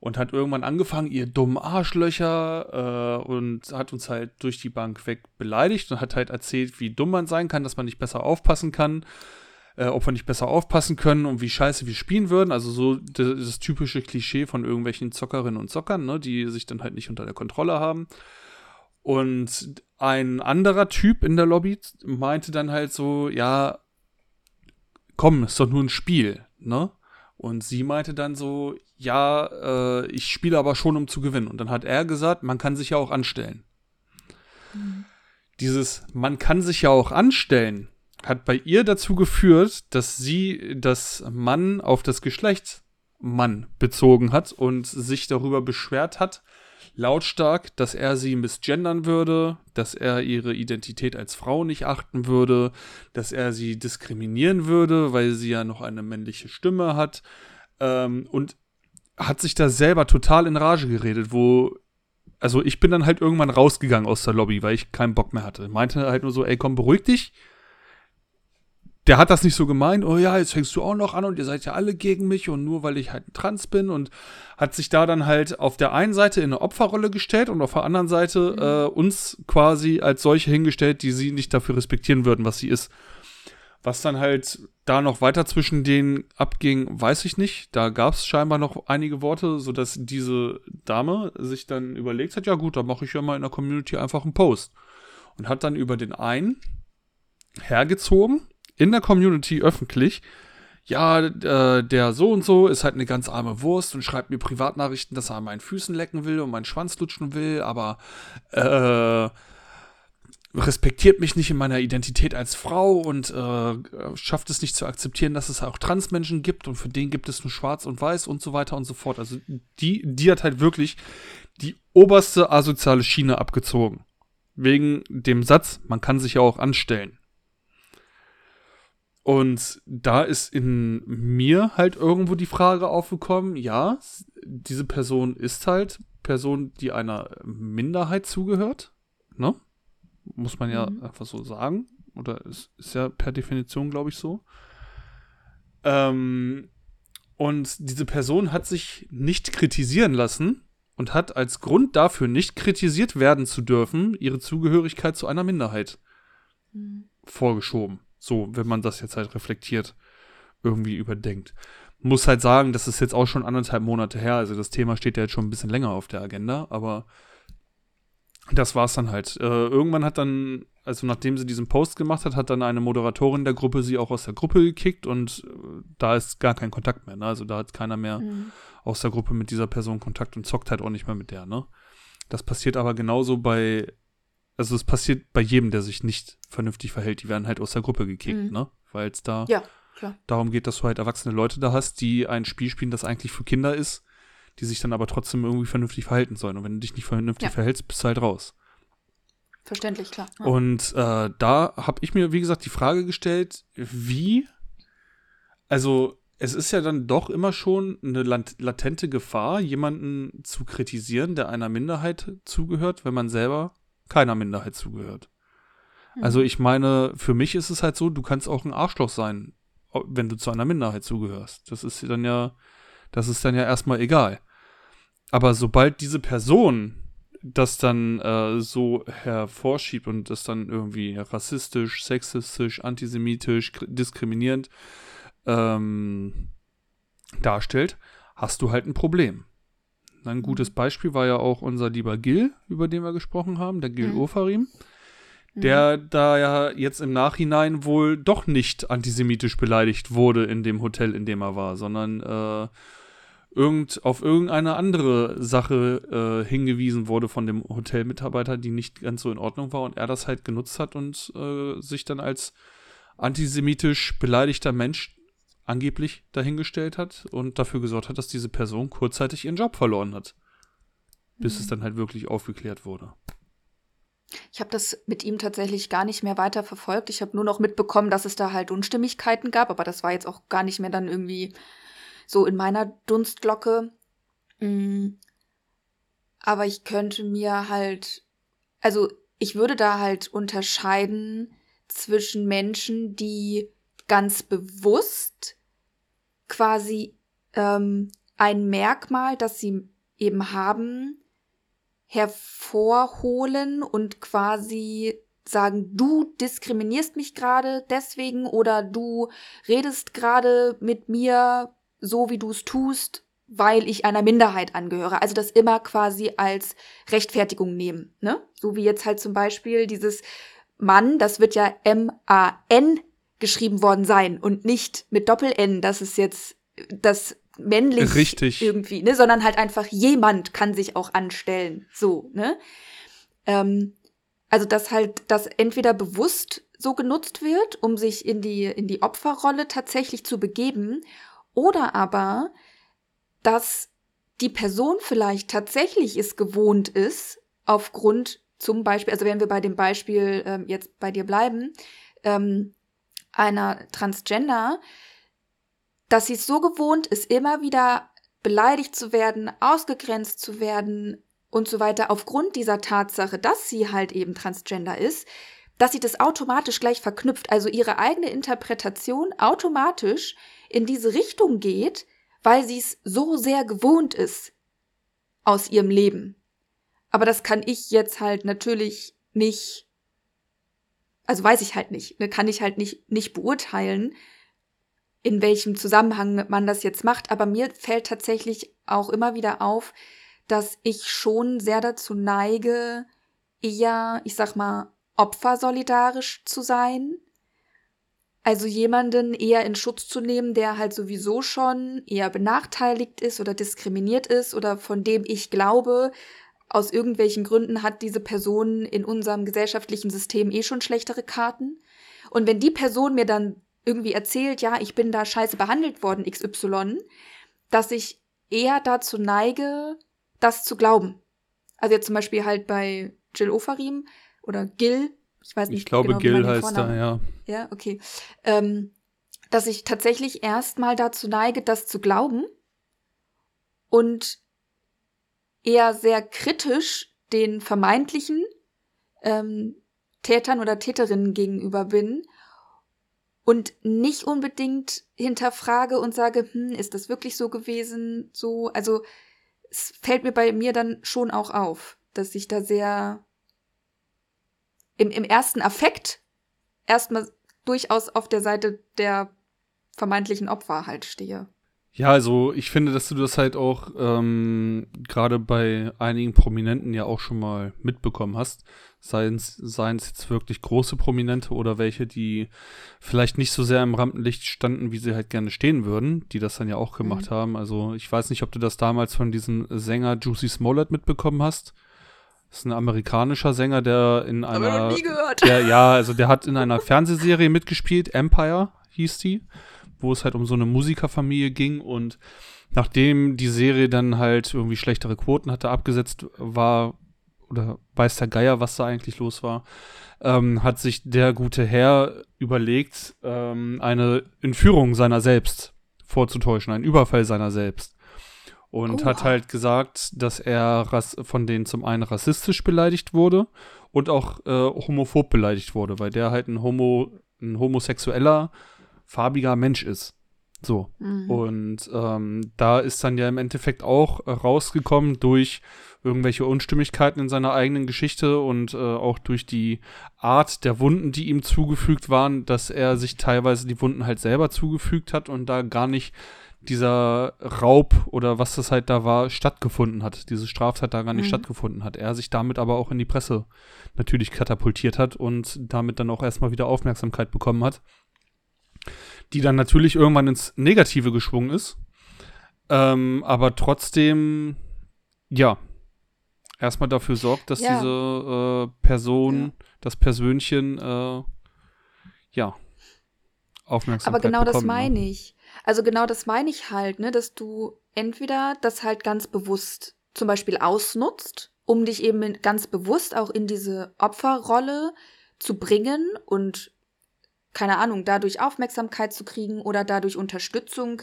B: Und hat irgendwann angefangen, ihr dummen Arschlöcher, äh, und hat uns halt durch die Bank weg beleidigt und hat halt erzählt, wie dumm man sein kann, dass man nicht besser aufpassen kann, äh, ob wir nicht besser aufpassen können und wie scheiße wir spielen würden. Also so das, das typische Klischee von irgendwelchen Zockerinnen und Zockern, ne, die sich dann halt nicht unter der Kontrolle haben. Und ein anderer Typ in der Lobby meinte dann halt so, ja, komm, ist doch nur ein Spiel, ne? Und sie meinte dann so, ja, äh, ich spiele aber schon, um zu gewinnen. Und dann hat er gesagt, man kann sich ja auch anstellen. Mhm. Dieses, man kann sich ja auch anstellen, hat bei ihr dazu geführt, dass sie das Mann auf das Geschlecht Mann bezogen hat und sich darüber beschwert hat, lautstark, dass er sie misgendern würde, dass er ihre Identität als Frau nicht achten würde, dass er sie diskriminieren würde, weil sie ja noch eine männliche Stimme hat. Ähm, und hat sich da selber total in Rage geredet, wo. Also ich bin dann halt irgendwann rausgegangen aus der Lobby, weil ich keinen Bock mehr hatte. Meinte halt nur so, ey komm, beruhig dich der hat das nicht so gemeint, oh ja, jetzt fängst du auch noch an und ihr seid ja alle gegen mich und nur weil ich halt trans bin und hat sich da dann halt auf der einen Seite in eine Opferrolle gestellt und auf der anderen Seite mhm. äh, uns quasi als solche hingestellt, die sie nicht dafür respektieren würden, was sie ist. Was dann halt da noch weiter zwischen denen abging, weiß ich nicht. Da gab es scheinbar noch einige Worte, sodass diese Dame sich dann überlegt hat, ja gut, dann mache ich ja mal in der Community einfach einen Post. Und hat dann über den einen hergezogen, in der Community öffentlich, ja, äh, der so und so ist halt eine ganz arme Wurst und schreibt mir Privatnachrichten, dass er an meinen Füßen lecken will und meinen Schwanz lutschen will, aber äh, respektiert mich nicht in meiner Identität als Frau und äh, schafft es nicht zu akzeptieren, dass es auch Transmenschen gibt und für den gibt es nur Schwarz und Weiß und so weiter und so fort. Also die, die hat halt wirklich die oberste asoziale Schiene abgezogen. Wegen dem Satz, man kann sich ja auch anstellen. Und da ist in mir halt irgendwo die Frage aufgekommen, ja, diese Person ist halt Person, die einer Minderheit zugehört, ne? Muss man ja mhm. einfach so sagen. Oder ist, ist ja per Definition, glaube ich, so. Ähm, und diese Person hat sich nicht kritisieren lassen und hat als Grund dafür, nicht kritisiert werden zu dürfen, ihre Zugehörigkeit zu einer Minderheit mhm. vorgeschoben. So, wenn man das jetzt halt reflektiert, irgendwie überdenkt. Muss halt sagen, das ist jetzt auch schon anderthalb Monate her. Also das Thema steht ja jetzt schon ein bisschen länger auf der Agenda, aber das war's dann halt. Äh, irgendwann hat dann, also nachdem sie diesen Post gemacht hat, hat dann eine Moderatorin der Gruppe sie auch aus der Gruppe gekickt und äh, da ist gar kein Kontakt mehr. Ne? Also da hat keiner mehr mhm. aus der Gruppe mit dieser Person Kontakt und zockt halt auch nicht mehr mit der. Ne? Das passiert aber genauso bei also es passiert bei jedem, der sich nicht vernünftig verhält, die werden halt aus der Gruppe gekickt, mhm. ne? Weil es da
A: ja,
B: darum geht, dass du halt erwachsene Leute da hast, die ein Spiel spielen, das eigentlich für Kinder ist, die sich dann aber trotzdem irgendwie vernünftig verhalten sollen. Und wenn du dich nicht vernünftig ja. verhältst, bist du halt raus.
A: Verständlich, klar.
B: Ja. Und äh, da habe ich mir, wie gesagt, die Frage gestellt, wie, also es ist ja dann doch immer schon eine latente Gefahr, jemanden zu kritisieren, der einer Minderheit zugehört, wenn man selber keiner Minderheit zugehört. Mhm. Also ich meine, für mich ist es halt so, du kannst auch ein Arschloch sein, wenn du zu einer Minderheit zugehörst. Das ist dann ja, das ist dann ja erstmal egal. Aber sobald diese Person das dann äh, so hervorschiebt und das dann irgendwie rassistisch, sexistisch, antisemitisch, diskriminierend ähm, darstellt, hast du halt ein Problem. Ein gutes Beispiel war ja auch unser lieber Gil, über den wir gesprochen haben, der Gil mhm. Ofarim, mhm. der mhm. da ja jetzt im Nachhinein wohl doch nicht antisemitisch beleidigt wurde in dem Hotel, in dem er war, sondern äh, irgend, auf irgendeine andere Sache äh, hingewiesen wurde von dem Hotelmitarbeiter, die nicht ganz so in Ordnung war und er das halt genutzt hat und äh, sich dann als antisemitisch beleidigter Mensch angeblich dahingestellt hat und dafür gesorgt hat, dass diese Person kurzzeitig ihren Job verloren hat. Bis mhm. es dann halt wirklich aufgeklärt wurde.
A: Ich habe das mit ihm tatsächlich gar nicht mehr weiter verfolgt. Ich habe nur noch mitbekommen, dass es da halt Unstimmigkeiten gab, aber das war jetzt auch gar nicht mehr dann irgendwie so in meiner Dunstglocke. Mhm. Aber ich könnte mir halt, also ich würde da halt unterscheiden zwischen Menschen, die ganz bewusst quasi ähm, ein Merkmal, das sie eben haben, hervorholen und quasi sagen, du diskriminierst mich gerade deswegen oder du redest gerade mit mir so, wie du es tust, weil ich einer Minderheit angehöre. Also das immer quasi als Rechtfertigung nehmen. Ne? So wie jetzt halt zum Beispiel dieses Mann, das wird ja M-A-N geschrieben worden sein und nicht mit Doppel-N, das ist jetzt das männlich
B: Richtig.
A: irgendwie, ne, sondern halt einfach jemand kann sich auch anstellen, so, ne? Ähm, also dass halt das entweder bewusst so genutzt wird, um sich in die in die Opferrolle tatsächlich zu begeben, oder aber dass die Person vielleicht tatsächlich es gewohnt ist, aufgrund zum Beispiel, also wenn wir bei dem Beispiel ähm, jetzt bei dir bleiben, ähm, einer Transgender, dass sie es so gewohnt ist, immer wieder beleidigt zu werden, ausgegrenzt zu werden und so weiter, aufgrund dieser Tatsache, dass sie halt eben Transgender ist, dass sie das automatisch gleich verknüpft, also ihre eigene Interpretation automatisch in diese Richtung geht, weil sie es so sehr gewohnt ist aus ihrem Leben. Aber das kann ich jetzt halt natürlich nicht, also weiß ich halt nicht, ne, kann ich halt nicht, nicht beurteilen, in welchem Zusammenhang man das jetzt macht. Aber mir fällt tatsächlich auch immer wieder auf, dass ich schon sehr dazu neige, eher, ich sag mal, opfersolidarisch zu sein. Also jemanden eher in Schutz zu nehmen, der halt sowieso schon eher benachteiligt ist oder diskriminiert ist oder von dem ich glaube, aus irgendwelchen Gründen hat diese Person in unserem gesellschaftlichen System eh schon schlechtere Karten. Und wenn die Person mir dann irgendwie erzählt, ja, ich bin da scheiße behandelt worden, XY, dass ich eher dazu neige, das zu glauben. Also jetzt zum Beispiel halt bei Jill Ofarim oder Gil, ich weiß nicht
B: Ich glaube, genau, Gil heißt da, ja.
A: Ja, okay. Ähm, dass ich tatsächlich erstmal dazu neige, das zu glauben und eher sehr kritisch den vermeintlichen ähm, Tätern oder Täterinnen gegenüber bin und nicht unbedingt hinterfrage und sage, hm, ist das wirklich so gewesen? So, also es fällt mir bei mir dann schon auch auf, dass ich da sehr im, im ersten Affekt erstmal durchaus auf der Seite der vermeintlichen Opfer halt stehe.
B: Ja, also ich finde, dass du das halt auch ähm, gerade bei einigen Prominenten ja auch schon mal mitbekommen hast. Seien es jetzt wirklich große Prominente oder welche, die vielleicht nicht so sehr im Rampenlicht standen, wie sie halt gerne stehen würden, die das dann ja auch gemacht mhm. haben. Also ich weiß nicht, ob du das damals von diesem Sänger Juicy Smollett mitbekommen hast. Das ist ein amerikanischer Sänger, der in einer.
A: Hab ich noch nie gehört.
B: Der, ja, also der hat in einer Fernsehserie mitgespielt, Empire hieß die wo es halt um so eine Musikerfamilie ging und nachdem die Serie dann halt irgendwie schlechtere Quoten hatte, abgesetzt war, oder weiß der Geier, was da eigentlich los war, ähm, hat sich der gute Herr überlegt, ähm, eine Entführung seiner selbst vorzutäuschen, einen Überfall seiner selbst. Und oh. hat halt gesagt, dass er von denen zum einen rassistisch beleidigt wurde und auch äh, homophob beleidigt wurde, weil der halt ein Homo, ein homosexueller farbiger Mensch ist. So. Mhm. Und ähm, da ist dann ja im Endeffekt auch äh, rausgekommen durch irgendwelche Unstimmigkeiten in seiner eigenen Geschichte und äh, auch durch die Art der Wunden, die ihm zugefügt waren, dass er sich teilweise die Wunden halt selber zugefügt hat und da gar nicht dieser Raub oder was das halt da war, stattgefunden hat. Diese Straftat da gar nicht mhm. stattgefunden hat. Er sich damit aber auch in die Presse natürlich katapultiert hat und damit dann auch erstmal wieder Aufmerksamkeit bekommen hat die dann natürlich irgendwann ins Negative geschwungen ist. Ähm, aber trotzdem, ja, erstmal dafür sorgt, dass ja. diese äh, Person, ja. das Persönchen, äh, ja, Aufmerksamkeit
A: Aber genau
B: bekommt,
A: das meine ne? ich. Also genau das meine ich halt, ne, dass du entweder das halt ganz bewusst zum Beispiel ausnutzt, um dich eben ganz bewusst auch in diese Opferrolle zu bringen und keine Ahnung, dadurch Aufmerksamkeit zu kriegen oder dadurch Unterstützung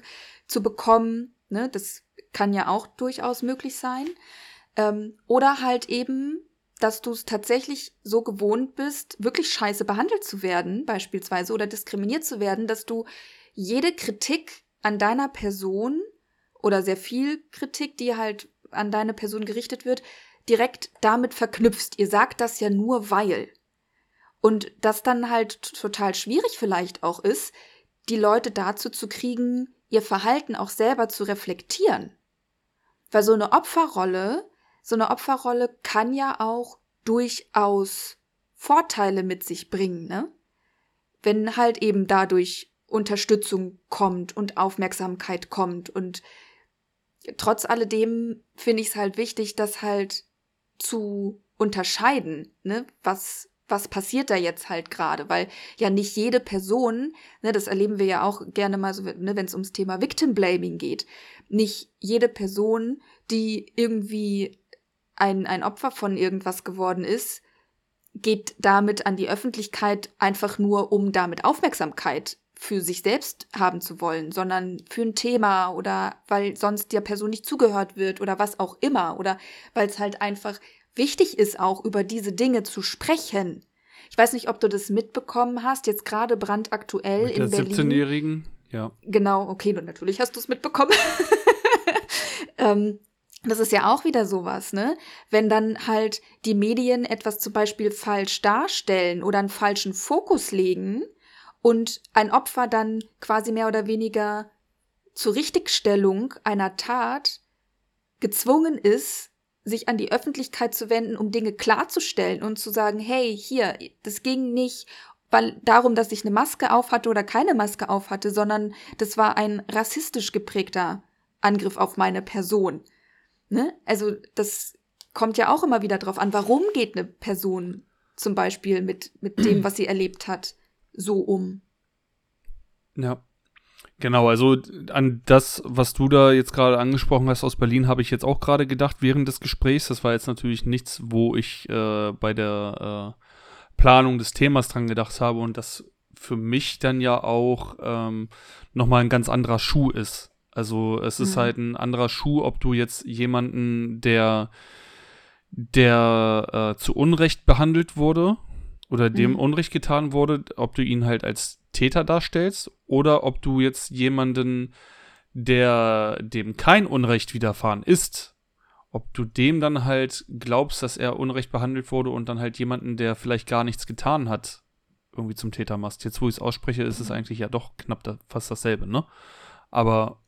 A: zu bekommen. Ne? Das kann ja auch durchaus möglich sein. Ähm, oder halt eben, dass du es tatsächlich so gewohnt bist, wirklich scheiße behandelt zu werden, beispielsweise, oder diskriminiert zu werden, dass du jede Kritik an deiner Person oder sehr viel Kritik, die halt an deine Person gerichtet wird, direkt damit verknüpfst. Ihr sagt das ja nur weil. Und das dann halt total schwierig vielleicht auch ist, die Leute dazu zu kriegen, ihr Verhalten auch selber zu reflektieren. Weil so eine Opferrolle, so eine Opferrolle kann ja auch durchaus Vorteile mit sich bringen, ne? Wenn halt eben dadurch Unterstützung kommt und Aufmerksamkeit kommt und trotz alledem finde ich es halt wichtig, das halt zu unterscheiden, ne? Was was passiert da jetzt halt gerade? Weil ja nicht jede Person, ne, das erleben wir ja auch gerne mal so, ne, wenn es ums Thema Victim Blaming geht, nicht jede Person, die irgendwie ein, ein Opfer von irgendwas geworden ist, geht damit an die Öffentlichkeit einfach nur, um damit Aufmerksamkeit für sich selbst haben zu wollen, sondern für ein Thema oder weil sonst der Person nicht zugehört wird oder was auch immer oder weil es halt einfach wichtig ist, auch über diese Dinge zu sprechen. Ich weiß nicht, ob du das mitbekommen hast, jetzt gerade brandaktuell Mit in der Berlin.
B: 17-Jährigen, ja.
A: Genau, okay, natürlich hast du es mitbekommen. *laughs* ähm, das ist ja auch wieder sowas, ne? Wenn dann halt die Medien etwas zum Beispiel falsch darstellen oder einen falschen Fokus legen, und ein Opfer dann quasi mehr oder weniger zur Richtigstellung einer Tat gezwungen ist, sich an die Öffentlichkeit zu wenden, um Dinge klarzustellen und zu sagen, hey, hier, das ging nicht weil darum, dass ich eine Maske aufhatte oder keine Maske aufhatte, sondern das war ein rassistisch geprägter Angriff auf meine Person. Ne? Also das kommt ja auch immer wieder drauf an, warum geht eine Person zum Beispiel mit, mit dem, was sie erlebt hat, so um.
B: Ja. Genau, also an das, was du da jetzt gerade angesprochen hast aus Berlin, habe ich jetzt auch gerade gedacht während des Gesprächs. Das war jetzt natürlich nichts, wo ich äh, bei der äh, Planung des Themas dran gedacht habe und das für mich dann ja auch ähm, nochmal ein ganz anderer Schuh ist. Also es ist mhm. halt ein anderer Schuh, ob du jetzt jemanden, der der äh, zu Unrecht behandelt wurde oder dem mhm. Unrecht getan wurde, ob du ihn halt als Täter darstellst oder ob du jetzt jemanden, der dem kein Unrecht widerfahren ist, ob du dem dann halt glaubst, dass er unrecht behandelt wurde und dann halt jemanden, der vielleicht gar nichts getan hat, irgendwie zum Täter machst. Jetzt, wo ich es ausspreche, ist es mhm. eigentlich ja doch knapp da, fast dasselbe, ne? Aber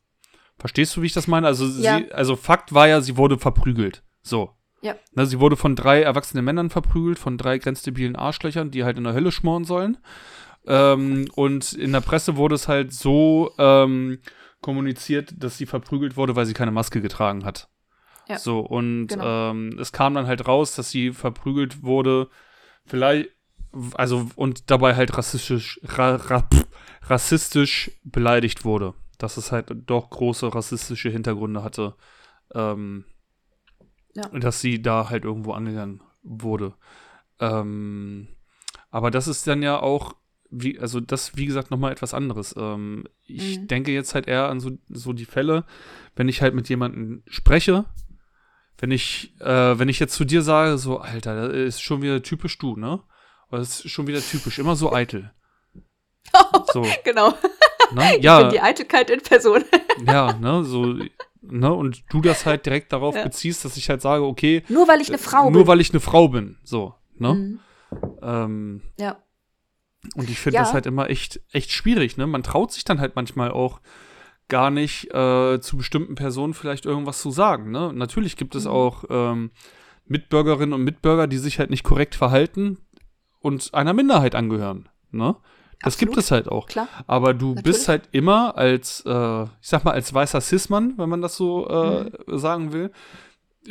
B: verstehst du, wie ich das meine? Also, ja. sie, also Fakt war ja, sie wurde verprügelt. So.
A: Ja.
B: Na, sie wurde von drei erwachsenen Männern verprügelt, von drei grenzdebilen Arschlöchern, die halt in der Hölle schmoren sollen. Ähm, und in der Presse wurde es halt so ähm, kommuniziert, dass sie verprügelt wurde, weil sie keine Maske getragen hat. Ja. So, und genau. ähm, es kam dann halt raus, dass sie verprügelt wurde, vielleicht, also, und dabei halt rassistisch, ra, ra, rassistisch beleidigt wurde. Dass es halt doch große rassistische Hintergründe hatte. Ähm, ja. Dass sie da halt irgendwo angegangen wurde. Ähm, aber das ist dann ja auch, wie, also das, wie gesagt, nochmal etwas anderes. Ähm, ich mhm. denke jetzt halt eher an so, so die Fälle, wenn ich halt mit jemandem spreche, wenn ich, äh, wenn ich jetzt zu dir sage, so, Alter, das ist schon wieder typisch du, ne? das ist schon wieder typisch, immer so eitel. *laughs*
A: so. genau.
B: Ne? Ja.
A: Ich bin die Eitelkeit in Person.
B: ja, ne, so, ne, und du das halt direkt darauf ja. beziehst, dass ich halt sage, okay.
A: Nur weil ich eine Frau
B: nur
A: bin.
B: Nur weil ich eine Frau bin, so, ne? Mhm. Ähm,
A: ja.
B: Und ich finde ja. das halt immer echt, echt schwierig, ne? Man traut sich dann halt manchmal auch gar nicht äh, zu bestimmten Personen vielleicht irgendwas zu sagen, ne? Natürlich gibt es mhm. auch ähm, Mitbürgerinnen und Mitbürger, die sich halt nicht korrekt verhalten und einer Minderheit angehören, ne? Das Absolut. gibt es halt auch.
A: Klar.
B: Aber du Natürlich. bist halt immer als, äh, ich sag mal, als weißer Cis-Mann, wenn man das so äh, mhm. sagen will,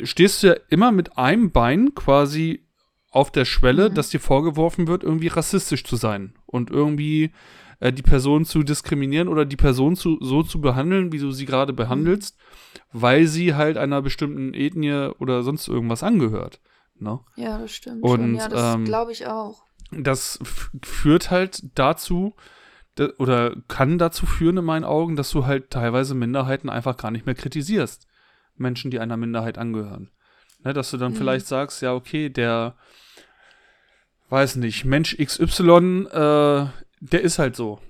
B: stehst du ja immer mit einem Bein quasi auf der Schwelle, mhm. dass dir vorgeworfen wird, irgendwie rassistisch zu sein und irgendwie äh, die Person zu diskriminieren oder die Person zu, so zu behandeln, wie du sie gerade behandelst, mhm. weil sie halt einer bestimmten Ethnie oder sonst irgendwas angehört. Ne?
A: Ja, das stimmt.
B: Und.
A: Ja, das
B: ähm,
A: glaube ich auch.
B: Das führt halt dazu, oder kann dazu führen in meinen Augen, dass du halt teilweise Minderheiten einfach gar nicht mehr kritisierst. Menschen, die einer Minderheit angehören. Ne, dass du dann mhm. vielleicht sagst, ja, okay, der, weiß nicht, Mensch XY, äh, der ist halt so.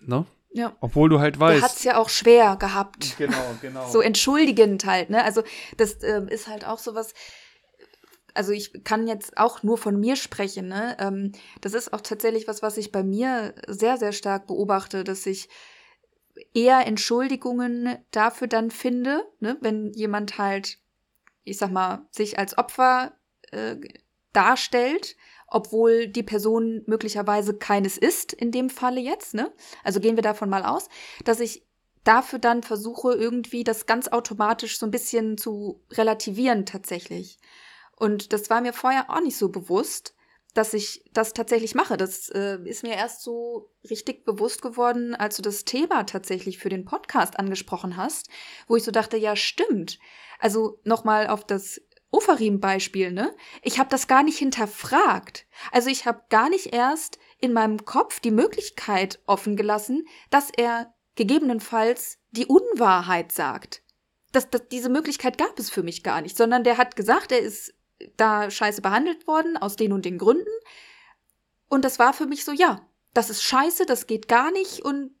B: Ne?
A: Ja.
B: Obwohl du halt weißt.
A: Der hat es ja auch schwer gehabt.
B: Genau, genau.
A: so entschuldigend halt, ne? Also, das äh, ist halt auch sowas. Also ich kann jetzt auch nur von mir sprechen, ne? Ähm, das ist auch tatsächlich was, was ich bei mir sehr, sehr stark beobachte, dass ich eher Entschuldigungen dafür dann finde, ne? wenn jemand halt, ich sag mal, sich als Opfer äh, darstellt obwohl die Person möglicherweise keines ist, in dem Falle jetzt, ne? Also gehen wir davon mal aus, dass ich dafür dann versuche, irgendwie das ganz automatisch so ein bisschen zu relativieren tatsächlich. Und das war mir vorher auch nicht so bewusst, dass ich das tatsächlich mache. Das äh, ist mir erst so richtig bewusst geworden, als du das Thema tatsächlich für den Podcast angesprochen hast, wo ich so dachte, ja, stimmt. Also nochmal auf das Ofarim-Beispiel, ne? Ich habe das gar nicht hinterfragt. Also ich habe gar nicht erst in meinem Kopf die Möglichkeit offen gelassen, dass er gegebenenfalls die Unwahrheit sagt. Das, das, diese Möglichkeit gab es für mich gar nicht, sondern der hat gesagt, er ist da scheiße behandelt worden, aus den und den Gründen. Und das war für mich so, ja, das ist scheiße, das geht gar nicht und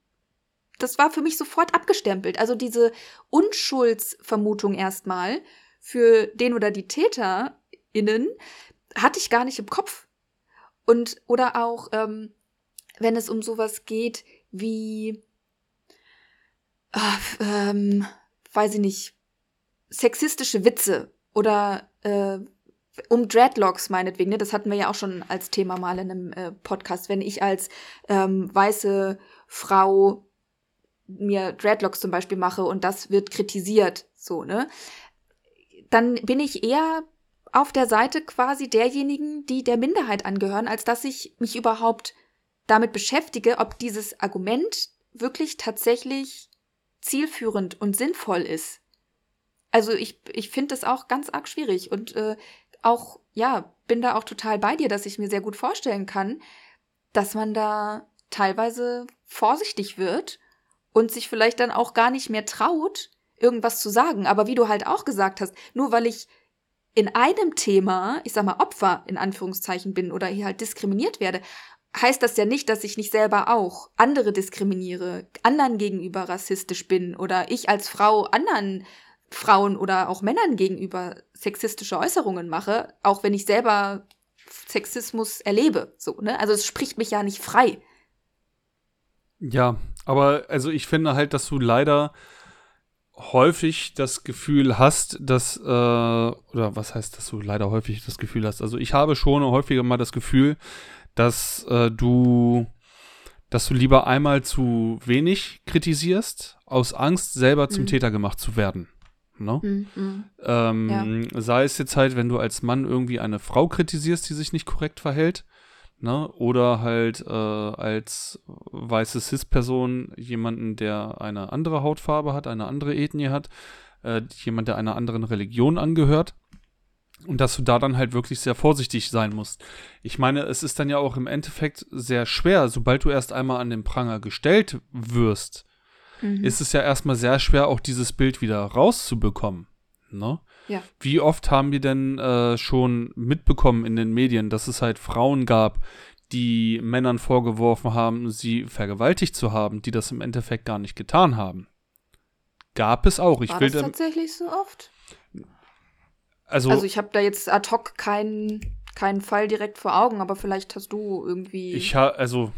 A: das war für mich sofort abgestempelt. Also diese Unschuldsvermutung erstmal für den oder die TäterInnen hatte ich gar nicht im Kopf. Und, oder auch, ähm, wenn es um sowas geht wie, äh, ähm, weiß ich nicht, sexistische Witze oder äh, um Dreadlocks meinetwegen, ne? das hatten wir ja auch schon als Thema mal in einem äh, Podcast, wenn ich als ähm, weiße Frau mir Dreadlocks zum Beispiel mache und das wird kritisiert, so, ne? dann bin ich eher auf der Seite quasi derjenigen, die der Minderheit angehören, als dass ich mich überhaupt damit beschäftige, ob dieses Argument wirklich tatsächlich zielführend und sinnvoll ist. Also ich, ich finde das auch ganz arg schwierig und äh, auch, ja, bin da auch total bei dir, dass ich mir sehr gut vorstellen kann, dass man da teilweise vorsichtig wird und sich vielleicht dann auch gar nicht mehr traut, irgendwas zu sagen. Aber wie du halt auch gesagt hast, nur weil ich in einem Thema, ich sag mal, Opfer in Anführungszeichen bin oder hier halt diskriminiert werde, heißt das ja nicht, dass ich nicht selber auch andere diskriminiere, anderen gegenüber rassistisch bin oder ich als Frau anderen Frauen oder auch Männern gegenüber sexistische Äußerungen mache, auch wenn ich selber Sexismus erlebe, so, ne? Also es spricht mich ja nicht frei.
B: Ja, aber also ich finde halt, dass du leider häufig das Gefühl hast, dass, äh, oder was heißt, dass du leider häufig das Gefühl hast? Also ich habe schon häufiger mal das Gefühl, dass äh, du, dass du lieber einmal zu wenig kritisierst, aus Angst, selber zum mhm. Täter gemacht zu werden. Ne? Mhm. Ähm, ja. Sei es jetzt halt, wenn du als Mann irgendwie eine Frau kritisierst, die sich nicht korrekt verhält, Ne? Oder halt äh, als weiße Cis-Person jemanden, der eine andere Hautfarbe hat, eine andere Ethnie hat, äh, jemand, der einer anderen Religion angehört. Und dass du da dann halt wirklich sehr vorsichtig sein musst. Ich meine, es ist dann ja auch im Endeffekt sehr schwer, sobald du erst einmal an den Pranger gestellt wirst, mhm. ist es ja erstmal sehr schwer, auch dieses Bild wieder rauszubekommen. Ne?
A: Ja.
B: Wie oft haben wir denn äh, schon mitbekommen in den Medien, dass es halt Frauen gab, die Männern vorgeworfen haben, sie vergewaltigt zu haben, die das im Endeffekt gar nicht getan haben? Gab es auch. Ich
A: War
B: will
A: das tatsächlich so oft?
B: Also,
A: also ich habe da jetzt ad hoc keinen keinen Fall direkt vor Augen, aber vielleicht hast du irgendwie.
B: Ich habe also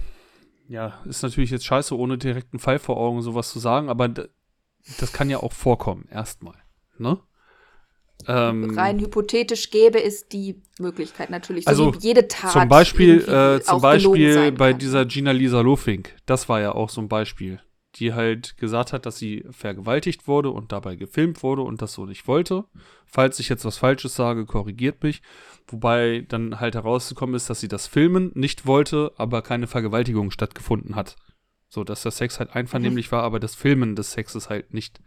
B: ja, ist natürlich jetzt scheiße, ohne direkten Fall vor Augen sowas zu sagen, aber das kann ja auch vorkommen, erstmal. Ne?
A: Ähm, Rein hypothetisch gäbe es die Möglichkeit natürlich.
B: So also jede Tat. Zum Beispiel, äh, zum Beispiel bei kann. dieser Gina Lisa Lofink, das war ja auch so ein Beispiel, die halt gesagt hat, dass sie vergewaltigt wurde und dabei gefilmt wurde und das so nicht wollte. Falls ich jetzt was Falsches sage, korrigiert mich. Wobei dann halt herausgekommen ist, dass sie das filmen nicht wollte, aber keine Vergewaltigung stattgefunden hat. So, dass der Sex halt einvernehmlich mhm. war, aber das Filmen des Sexes halt nicht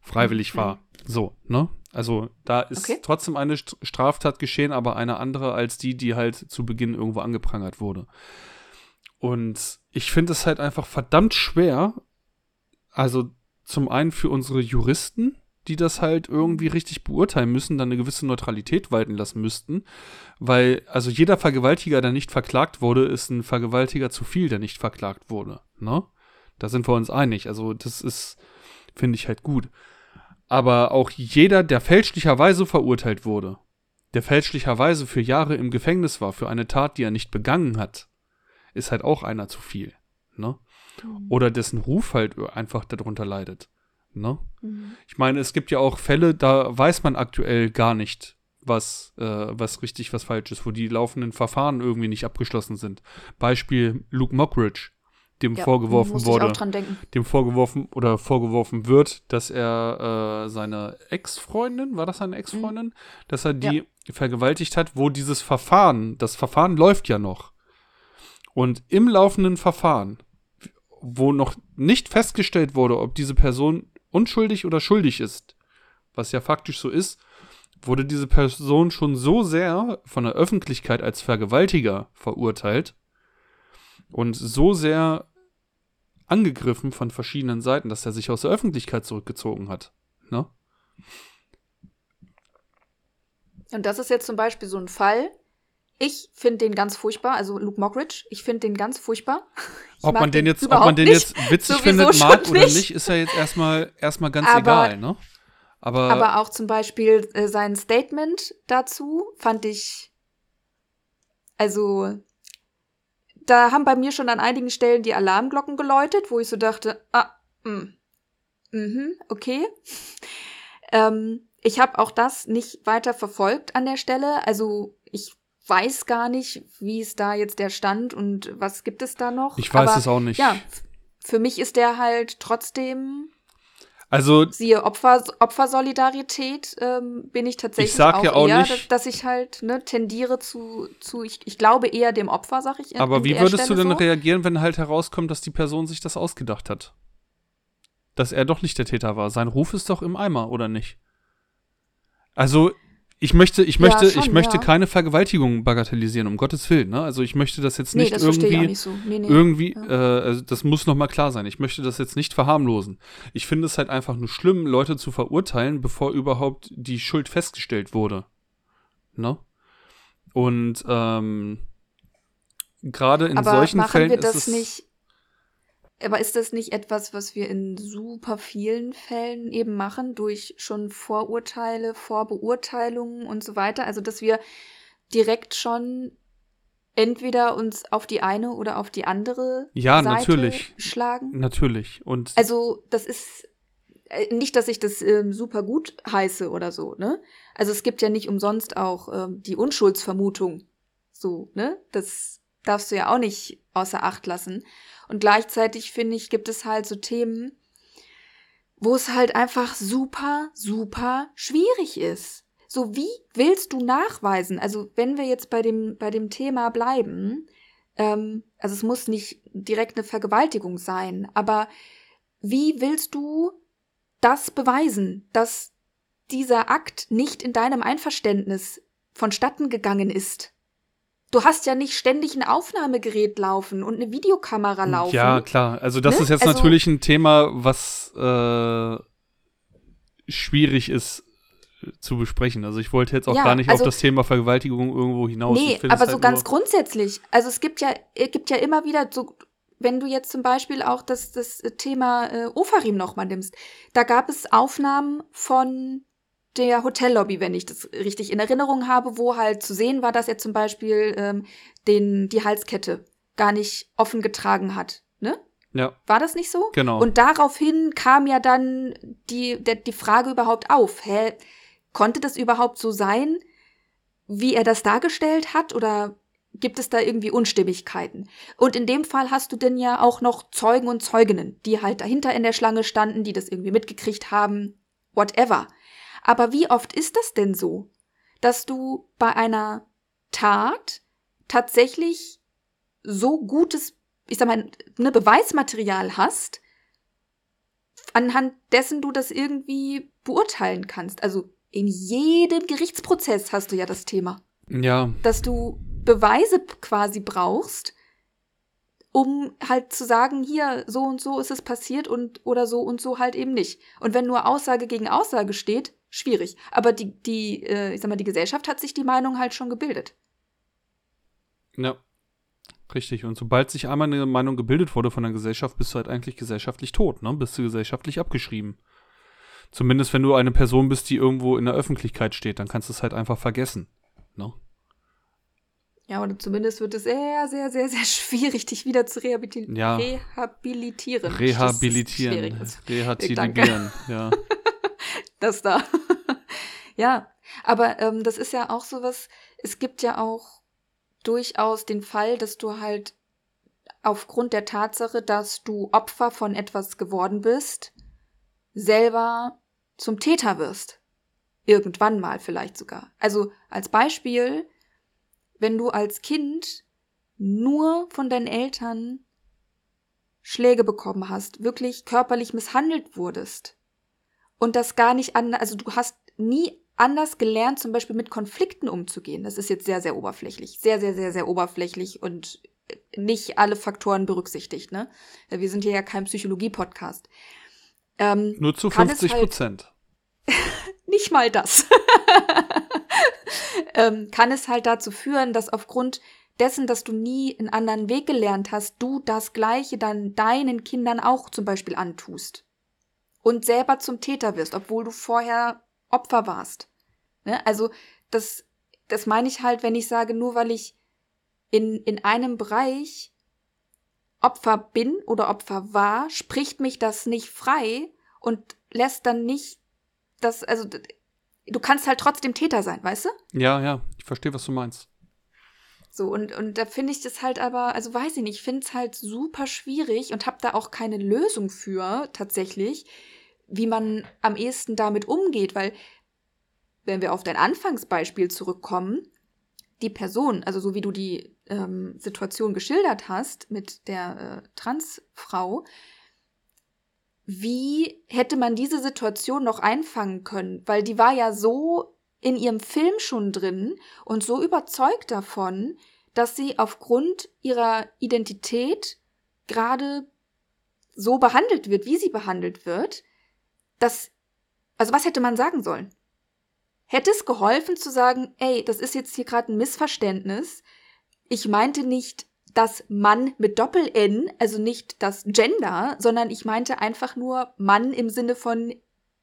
B: freiwillig mhm. war. So, ne? Also da ist okay. trotzdem eine Straftat geschehen, aber eine andere als die, die halt zu Beginn irgendwo angeprangert wurde. Und ich finde es halt einfach verdammt schwer, also zum einen für unsere Juristen, die das halt irgendwie richtig beurteilen müssen, dann eine gewisse Neutralität walten lassen müssten. Weil, also jeder Vergewaltiger, der nicht verklagt wurde, ist ein Vergewaltiger zu viel, der nicht verklagt wurde. Ne? Da sind wir uns einig. Also, das ist, finde ich halt gut. Aber auch jeder, der fälschlicherweise verurteilt wurde, der fälschlicherweise für Jahre im Gefängnis war, für eine Tat, die er nicht begangen hat, ist halt auch einer zu viel. Ne? Mhm. Oder dessen Ruf halt einfach darunter leidet. Ne? Mhm. Ich meine, es gibt ja auch Fälle, da weiß man aktuell gar nicht, was, äh, was richtig, was falsch ist, wo die laufenden Verfahren irgendwie nicht abgeschlossen sind. Beispiel Luke Mockridge, dem ja, vorgeworfen wurde, dem vorgeworfen oder vorgeworfen wird, dass er äh, seine Ex-Freundin, war das seine Ex-Freundin, mhm. dass er die ja. vergewaltigt hat, wo dieses Verfahren, das Verfahren läuft ja noch. Und im laufenden Verfahren, wo noch nicht festgestellt wurde, ob diese Person unschuldig oder schuldig ist, was ja faktisch so ist, wurde diese Person schon so sehr von der Öffentlichkeit als Vergewaltiger verurteilt und so sehr angegriffen von verschiedenen Seiten, dass er sich aus der Öffentlichkeit zurückgezogen hat. Ne?
A: Und das ist jetzt zum Beispiel so ein Fall, ich finde den ganz furchtbar, also Luke Mockridge, ich finde den ganz furchtbar. *laughs*
B: Ich ob man den jetzt, ob man den jetzt witzig findet, mag oder nicht, ist ja jetzt erstmal erstmal ganz aber, egal, ne?
A: Aber, aber auch zum Beispiel äh, sein Statement dazu fand ich, also da haben bei mir schon an einigen Stellen die Alarmglocken geläutet, wo ich so dachte, ah, mh, mh, okay. *laughs* ähm, ich habe auch das nicht weiter verfolgt an der Stelle. Also ich weiß gar nicht, wie ist da jetzt der Stand und was gibt es da noch.
B: Ich weiß Aber, es auch nicht.
A: Ja, für mich ist der halt trotzdem.
B: Also
A: siehe Opfer, Opfersolidarität ähm, bin ich tatsächlich
B: ich sag
A: auch,
B: ja auch
A: eher,
B: nicht,
A: dass, dass ich halt ne, tendiere zu, zu ich, ich glaube eher dem Opfer, sag ich.
B: Aber wie würdest Stelle du denn so? reagieren, wenn halt herauskommt, dass die Person sich das ausgedacht hat? Dass er doch nicht der Täter war. Sein Ruf ist doch im Eimer, oder nicht? Also, ich möchte, ich möchte, ja, schon, ich möchte ja. keine Vergewaltigung bagatellisieren, um Gottes Willen. Ne? Also ich möchte das jetzt nicht nee, das irgendwie, nicht so. nee, nee. irgendwie, ja. äh, also das muss noch mal klar sein. Ich möchte das jetzt nicht verharmlosen. Ich finde es halt einfach nur schlimm, Leute zu verurteilen, bevor überhaupt die Schuld festgestellt wurde. Ne? Und ähm, gerade in
A: Aber
B: solchen
A: machen
B: Fällen
A: wir das ist es nicht aber ist das nicht etwas, was wir in super vielen Fällen eben machen, durch schon Vorurteile, Vorbeurteilungen und so weiter? Also, dass wir direkt schon entweder uns auf die eine oder auf die andere
B: ja,
A: Seite
B: natürlich.
A: schlagen?
B: Natürlich. Und
A: also, das ist äh, nicht, dass ich das ähm, super gut heiße oder so, ne? Also, es gibt ja nicht umsonst auch ähm, die Unschuldsvermutung. So, ne? Das darfst du ja auch nicht außer Acht lassen. Und gleichzeitig finde ich, gibt es halt so Themen, wo es halt einfach super, super schwierig ist. So, wie willst du nachweisen? Also, wenn wir jetzt bei dem, bei dem Thema bleiben, ähm, also es muss nicht direkt eine Vergewaltigung sein, aber wie willst du das beweisen, dass dieser Akt nicht in deinem Einverständnis vonstatten gegangen ist? Du hast ja nicht ständig ein Aufnahmegerät laufen und eine Videokamera laufen.
B: Ja, klar. Also das ne? ist jetzt also, natürlich ein Thema, was äh, schwierig ist äh, zu besprechen. Also ich wollte jetzt auch ja, gar nicht also, auf das Thema Vergewaltigung irgendwo hinaus.
A: Nee, aber halt so ganz grundsätzlich. Also es gibt ja, es gibt ja immer wieder so, wenn du jetzt zum Beispiel auch das, das Thema äh, Ofarim nochmal nimmst, da gab es Aufnahmen von der Hotellobby, wenn ich das richtig in Erinnerung habe, wo halt zu sehen war, dass er zum Beispiel ähm, den, die Halskette gar nicht offen getragen hat. Ne?
B: Ja.
A: War das nicht so?
B: Genau.
A: Und daraufhin kam ja dann die, der, die Frage überhaupt auf. Hä, konnte das überhaupt so sein, wie er das dargestellt hat? Oder gibt es da irgendwie Unstimmigkeiten? Und in dem Fall hast du denn ja auch noch Zeugen und Zeuginnen, die halt dahinter in der Schlange standen, die das irgendwie mitgekriegt haben. Whatever. Aber wie oft ist das denn so, dass du bei einer Tat tatsächlich so gutes ich sag mal, ne Beweismaterial hast, anhand dessen du das irgendwie beurteilen kannst. Also in jedem Gerichtsprozess hast du ja das Thema.
B: Ja.
A: Dass du Beweise quasi brauchst, um halt zu sagen, hier, so und so ist es passiert und oder so und so halt eben nicht. Und wenn nur Aussage gegen Aussage steht, schwierig. Aber die, die, äh, ich sag mal, die Gesellschaft hat sich die Meinung halt schon gebildet.
B: Ja. Richtig. Und sobald sich einmal eine Meinung gebildet wurde von der Gesellschaft, bist du halt eigentlich gesellschaftlich tot, ne? Bist du gesellschaftlich abgeschrieben. Zumindest wenn du eine Person bist, die irgendwo in der Öffentlichkeit steht, dann kannst du es halt einfach vergessen. Ne?
A: Ja, oder zumindest wird es sehr, sehr, sehr, sehr schwierig, dich wieder zu rehabilitieren.
B: Ja.
A: Rehabilitieren.
B: Rehabilitieren. Rehabilitieren, ja. *laughs*
A: das da. *laughs* ja, aber ähm, das ist ja auch sowas, es gibt ja auch durchaus den Fall, dass du halt aufgrund der Tatsache, dass du Opfer von etwas geworden bist, selber zum Täter wirst. Irgendwann mal vielleicht sogar. Also als Beispiel, wenn du als Kind nur von deinen Eltern Schläge bekommen hast, wirklich körperlich misshandelt wurdest und das gar nicht anders, also du hast nie anders gelernt, zum Beispiel mit Konflikten umzugehen. Das ist jetzt sehr, sehr oberflächlich. Sehr, sehr, sehr, sehr oberflächlich und nicht alle Faktoren berücksichtigt, ne? Wir sind hier ja kein Psychologie-Podcast.
B: Ähm, Nur zu 50 halt Prozent.
A: Halt *laughs* nicht mal das. *laughs* ähm, kann es halt dazu führen, dass aufgrund dessen, dass du nie einen anderen Weg gelernt hast, du das Gleiche dann deinen Kindern auch zum Beispiel antust. Und selber zum Täter wirst, obwohl du vorher Opfer warst. Ne? Also, das, das meine ich halt, wenn ich sage, nur weil ich in, in einem Bereich Opfer bin oder Opfer war, spricht mich das nicht frei und lässt dann nicht das, also du kannst halt trotzdem Täter sein, weißt du?
B: Ja, ja, ich verstehe, was du meinst.
A: So, und, und da finde ich das halt aber, also weiß ich nicht, ich finde es halt super schwierig und habe da auch keine Lösung für, tatsächlich, wie man am ehesten damit umgeht, weil, wenn wir auf dein Anfangsbeispiel zurückkommen, die Person, also so wie du die ähm, Situation geschildert hast mit der äh, Transfrau, wie hätte man diese Situation noch einfangen können? Weil die war ja so in ihrem Film schon drin und so überzeugt davon, dass sie aufgrund ihrer Identität gerade so behandelt wird, wie sie behandelt wird, dass, also was hätte man sagen sollen? Hätte es geholfen zu sagen, ey, das ist jetzt hier gerade ein Missverständnis. Ich meinte nicht das Mann mit Doppel-N, also nicht das Gender, sondern ich meinte einfach nur Mann im Sinne von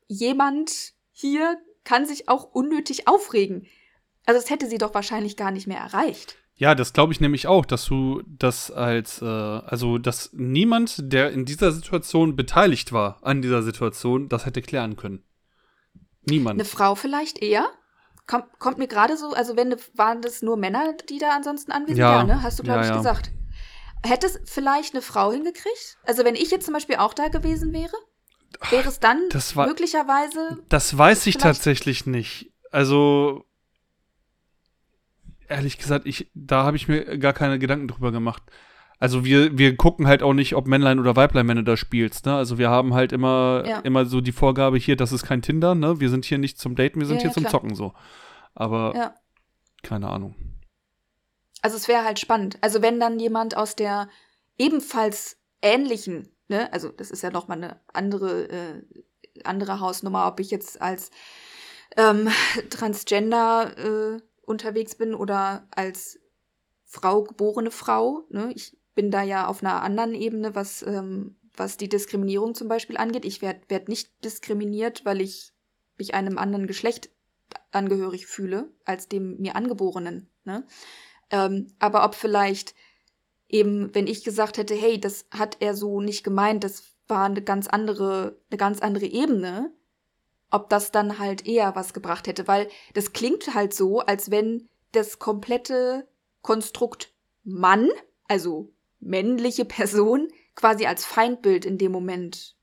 A: jemand hier kann sich auch unnötig aufregen. Also das hätte sie doch wahrscheinlich gar nicht mehr erreicht.
B: Ja, das glaube ich nämlich auch, dass du das als, äh, also dass niemand, der in dieser Situation beteiligt war, an dieser Situation, das hätte klären können. Niemand.
A: Eine Frau vielleicht eher? Kommt, kommt mir gerade so, also wenn waren das nur Männer, die da ansonsten anwesend ja, waren, ne? Hast du, glaube ja, ich, ja. gesagt. Hätte es vielleicht eine Frau hingekriegt? Also wenn ich jetzt zum Beispiel auch da gewesen wäre, wäre es dann war, möglicherweise.
B: Das weiß ich tatsächlich nicht. Also ehrlich gesagt, ich, da habe ich mir gar keine Gedanken drüber gemacht. Also wir, wir gucken halt auch nicht, ob Männlein oder Weiblein, wenn du da spielst, ne? Also wir haben halt immer, ja. immer so die Vorgabe hier, das ist kein Tinder, ne? Wir sind hier nicht zum Daten, wir sind ja, hier ja, zum klar. Zocken so. Aber keine Ahnung.
A: Also es wäre halt spannend. Also wenn dann jemand aus der ebenfalls ähnlichen, ne, also das ist ja nochmal eine andere, äh, andere Hausnummer, ob ich jetzt als ähm, Transgender äh, unterwegs bin oder als Frau geborene Frau. Ne? Ich bin da ja auf einer anderen Ebene, was, ähm, was die Diskriminierung zum Beispiel angeht. Ich werde werd nicht diskriminiert, weil ich mich einem anderen Geschlecht angehörig fühle, als dem mir angeborenen. Ne? Ähm, aber ob vielleicht eben, wenn ich gesagt hätte, hey, das hat er so nicht gemeint, das war eine ganz andere, eine ganz andere Ebene, ob das dann halt eher was gebracht hätte, weil das klingt halt so, als wenn das komplette Konstrukt Mann, also männliche Person, quasi als Feindbild in dem Moment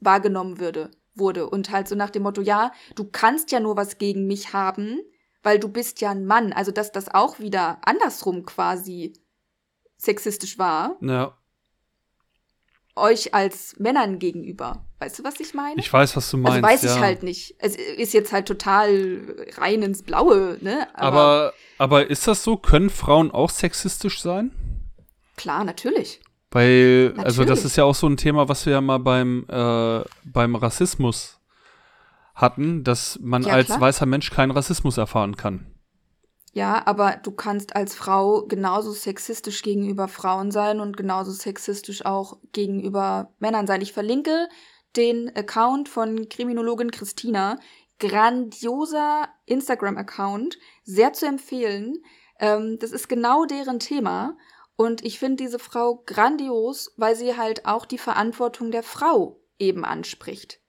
A: wahrgenommen würde, wurde. Und halt so nach dem Motto, ja, du kannst ja nur was gegen mich haben, weil du bist ja ein Mann. Also, dass das auch wieder andersrum quasi sexistisch war.
B: Ja.
A: euch als Männern gegenüber. Weißt du, was ich meine?
B: Ich weiß, was du meinst.
A: also weiß
B: ja.
A: ich halt nicht. Es ist jetzt halt total rein ins Blaue, ne?
B: Aber, aber ist das so? Können Frauen auch sexistisch sein?
A: klar, natürlich.
B: Weil, also das
A: Natürlich.
B: ist ja auch so ein Thema, was wir ja mal beim, äh, beim Rassismus hatten, dass man
A: Ja,
B: als
A: klar.
B: weißer Mensch keinen Rassismus erfahren kann.
A: Ja, aber du kannst als Frau genauso sexistisch gegenüber Frauen sein und genauso sexistisch auch gegenüber Männern sein. Ich verlinke den Account von Kriminologin Christina. Grandioser Instagram-Account, sehr zu empfehlen. Ähm, das ist genau deren Thema. Und ich finde diese Frau grandios, weil sie halt auch die Verantwortung der Frau eben anspricht.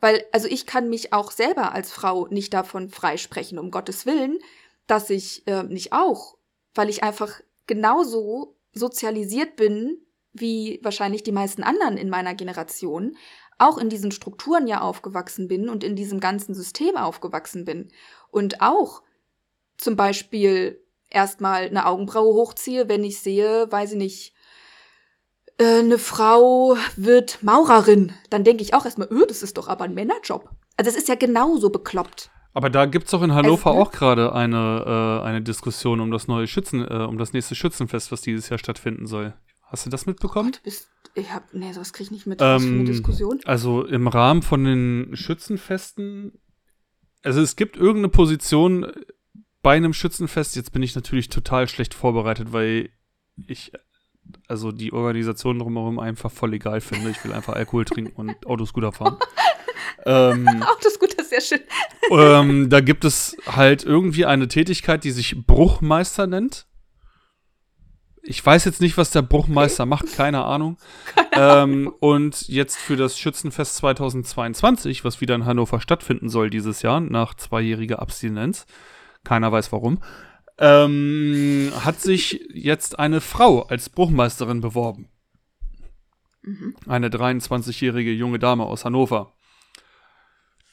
A: Weil, also ich kann mich auch selber als Frau nicht davon freisprechen, um Gottes Willen, dass ich äh, nicht auch, weil ich einfach genauso sozialisiert bin, wie wahrscheinlich die meisten anderen in meiner Generation, auch in diesen Strukturen ja aufgewachsen bin und in diesem ganzen System aufgewachsen bin. Und auch zum Beispiel erstmal eine Augenbraue hochziehe, wenn ich sehe, weiß ich nicht, äh, eine Frau wird Maurerin, dann denke ich auch erstmal, öh, das ist doch aber ein Männerjob. Also es ist ja genauso bekloppt.
B: Aber da gibt's doch in Hannover
A: ne?
B: auch gerade eine, äh, eine Diskussion um das neue Schützen, äh, um das nächste Schützenfest, was dieses Jahr stattfinden soll. Hast du das mitbekommen?
A: Gott, bist, ich hab, nee, sowas krieg ich nicht mit. Was für eine
B: Ähm,
A: Diskussion?
B: Also im Rahmen von den Schützenfesten, also es gibt irgendeine Position bei einem Schützenfest, jetzt bin ich natürlich total schlecht vorbereitet, weil ich also die Organisation drumherum einfach voll egal finde. Ich will einfach Alkohol trinken und Autoscooter fahren. *laughs* ähm, *laughs*
A: Auch das ist gut, das ist sehr schön. *laughs*
B: ähm, da gibt es halt irgendwie eine Tätigkeit, die sich Bruchmeister nennt. Ich weiß jetzt nicht, was der Bruchmeister macht, keine Ahnung. *laughs* ähm, und jetzt für das Schützenfest 2022, was wieder in Hannover stattfinden soll dieses Jahr, nach zweijähriger Abstinenz, keiner weiß warum, ähm, hat sich jetzt eine Frau als Bruchmeisterin beworben.
A: Mhm.
B: Eine 23-jährige junge Dame aus Hannover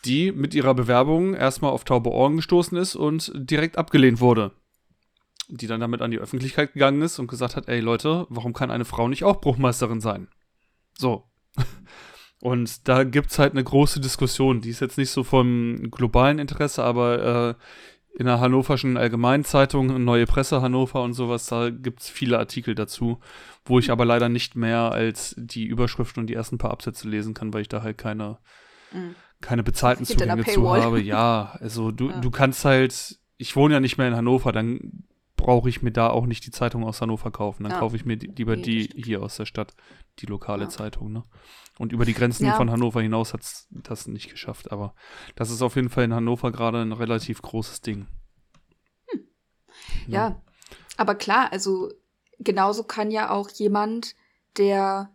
B: die mit ihrer Bewerbung erstmal auf taube Ohren gestoßen ist und direkt abgelehnt wurde. Die dann damit an die Öffentlichkeit gegangen ist und gesagt hat, ey Leute, warum kann eine Frau nicht auch Bruchmeisterin sein? So. *laughs* Und da gibt's halt eine große Diskussion, die ist jetzt nicht so vom globalen Interesse, aber äh, in der Hannoverschen Allgemeinzeitung, Neue Presse Hannover und sowas, da gibt's viele Artikel dazu, wo ich aber leider nicht mehr als die Überschriften und die ersten paar Absätze lesen kann, weil ich da halt keine
A: Mhm.
B: Keine bezahlten Zugänge zu habe. Ja, also du,
A: Ja.
B: du kannst halt, ich wohne ja nicht mehr in Hannover, dann brauche ich mir da auch nicht die Zeitung aus Hannover kaufen. Dann
A: Ja.
B: kaufe ich mir die, lieber
A: Nee,
B: die
A: stimmt.
B: hier aus der Stadt, die lokale
A: Ja.
B: Zeitung. Ne? Und über die Grenzen
A: Ja.
B: von Hannover hinaus hat's das nicht geschafft. Aber das ist auf jeden Fall in Hannover gerade ein relativ großes Ding.
A: Ja, aber klar, also genauso kann ja auch jemand, der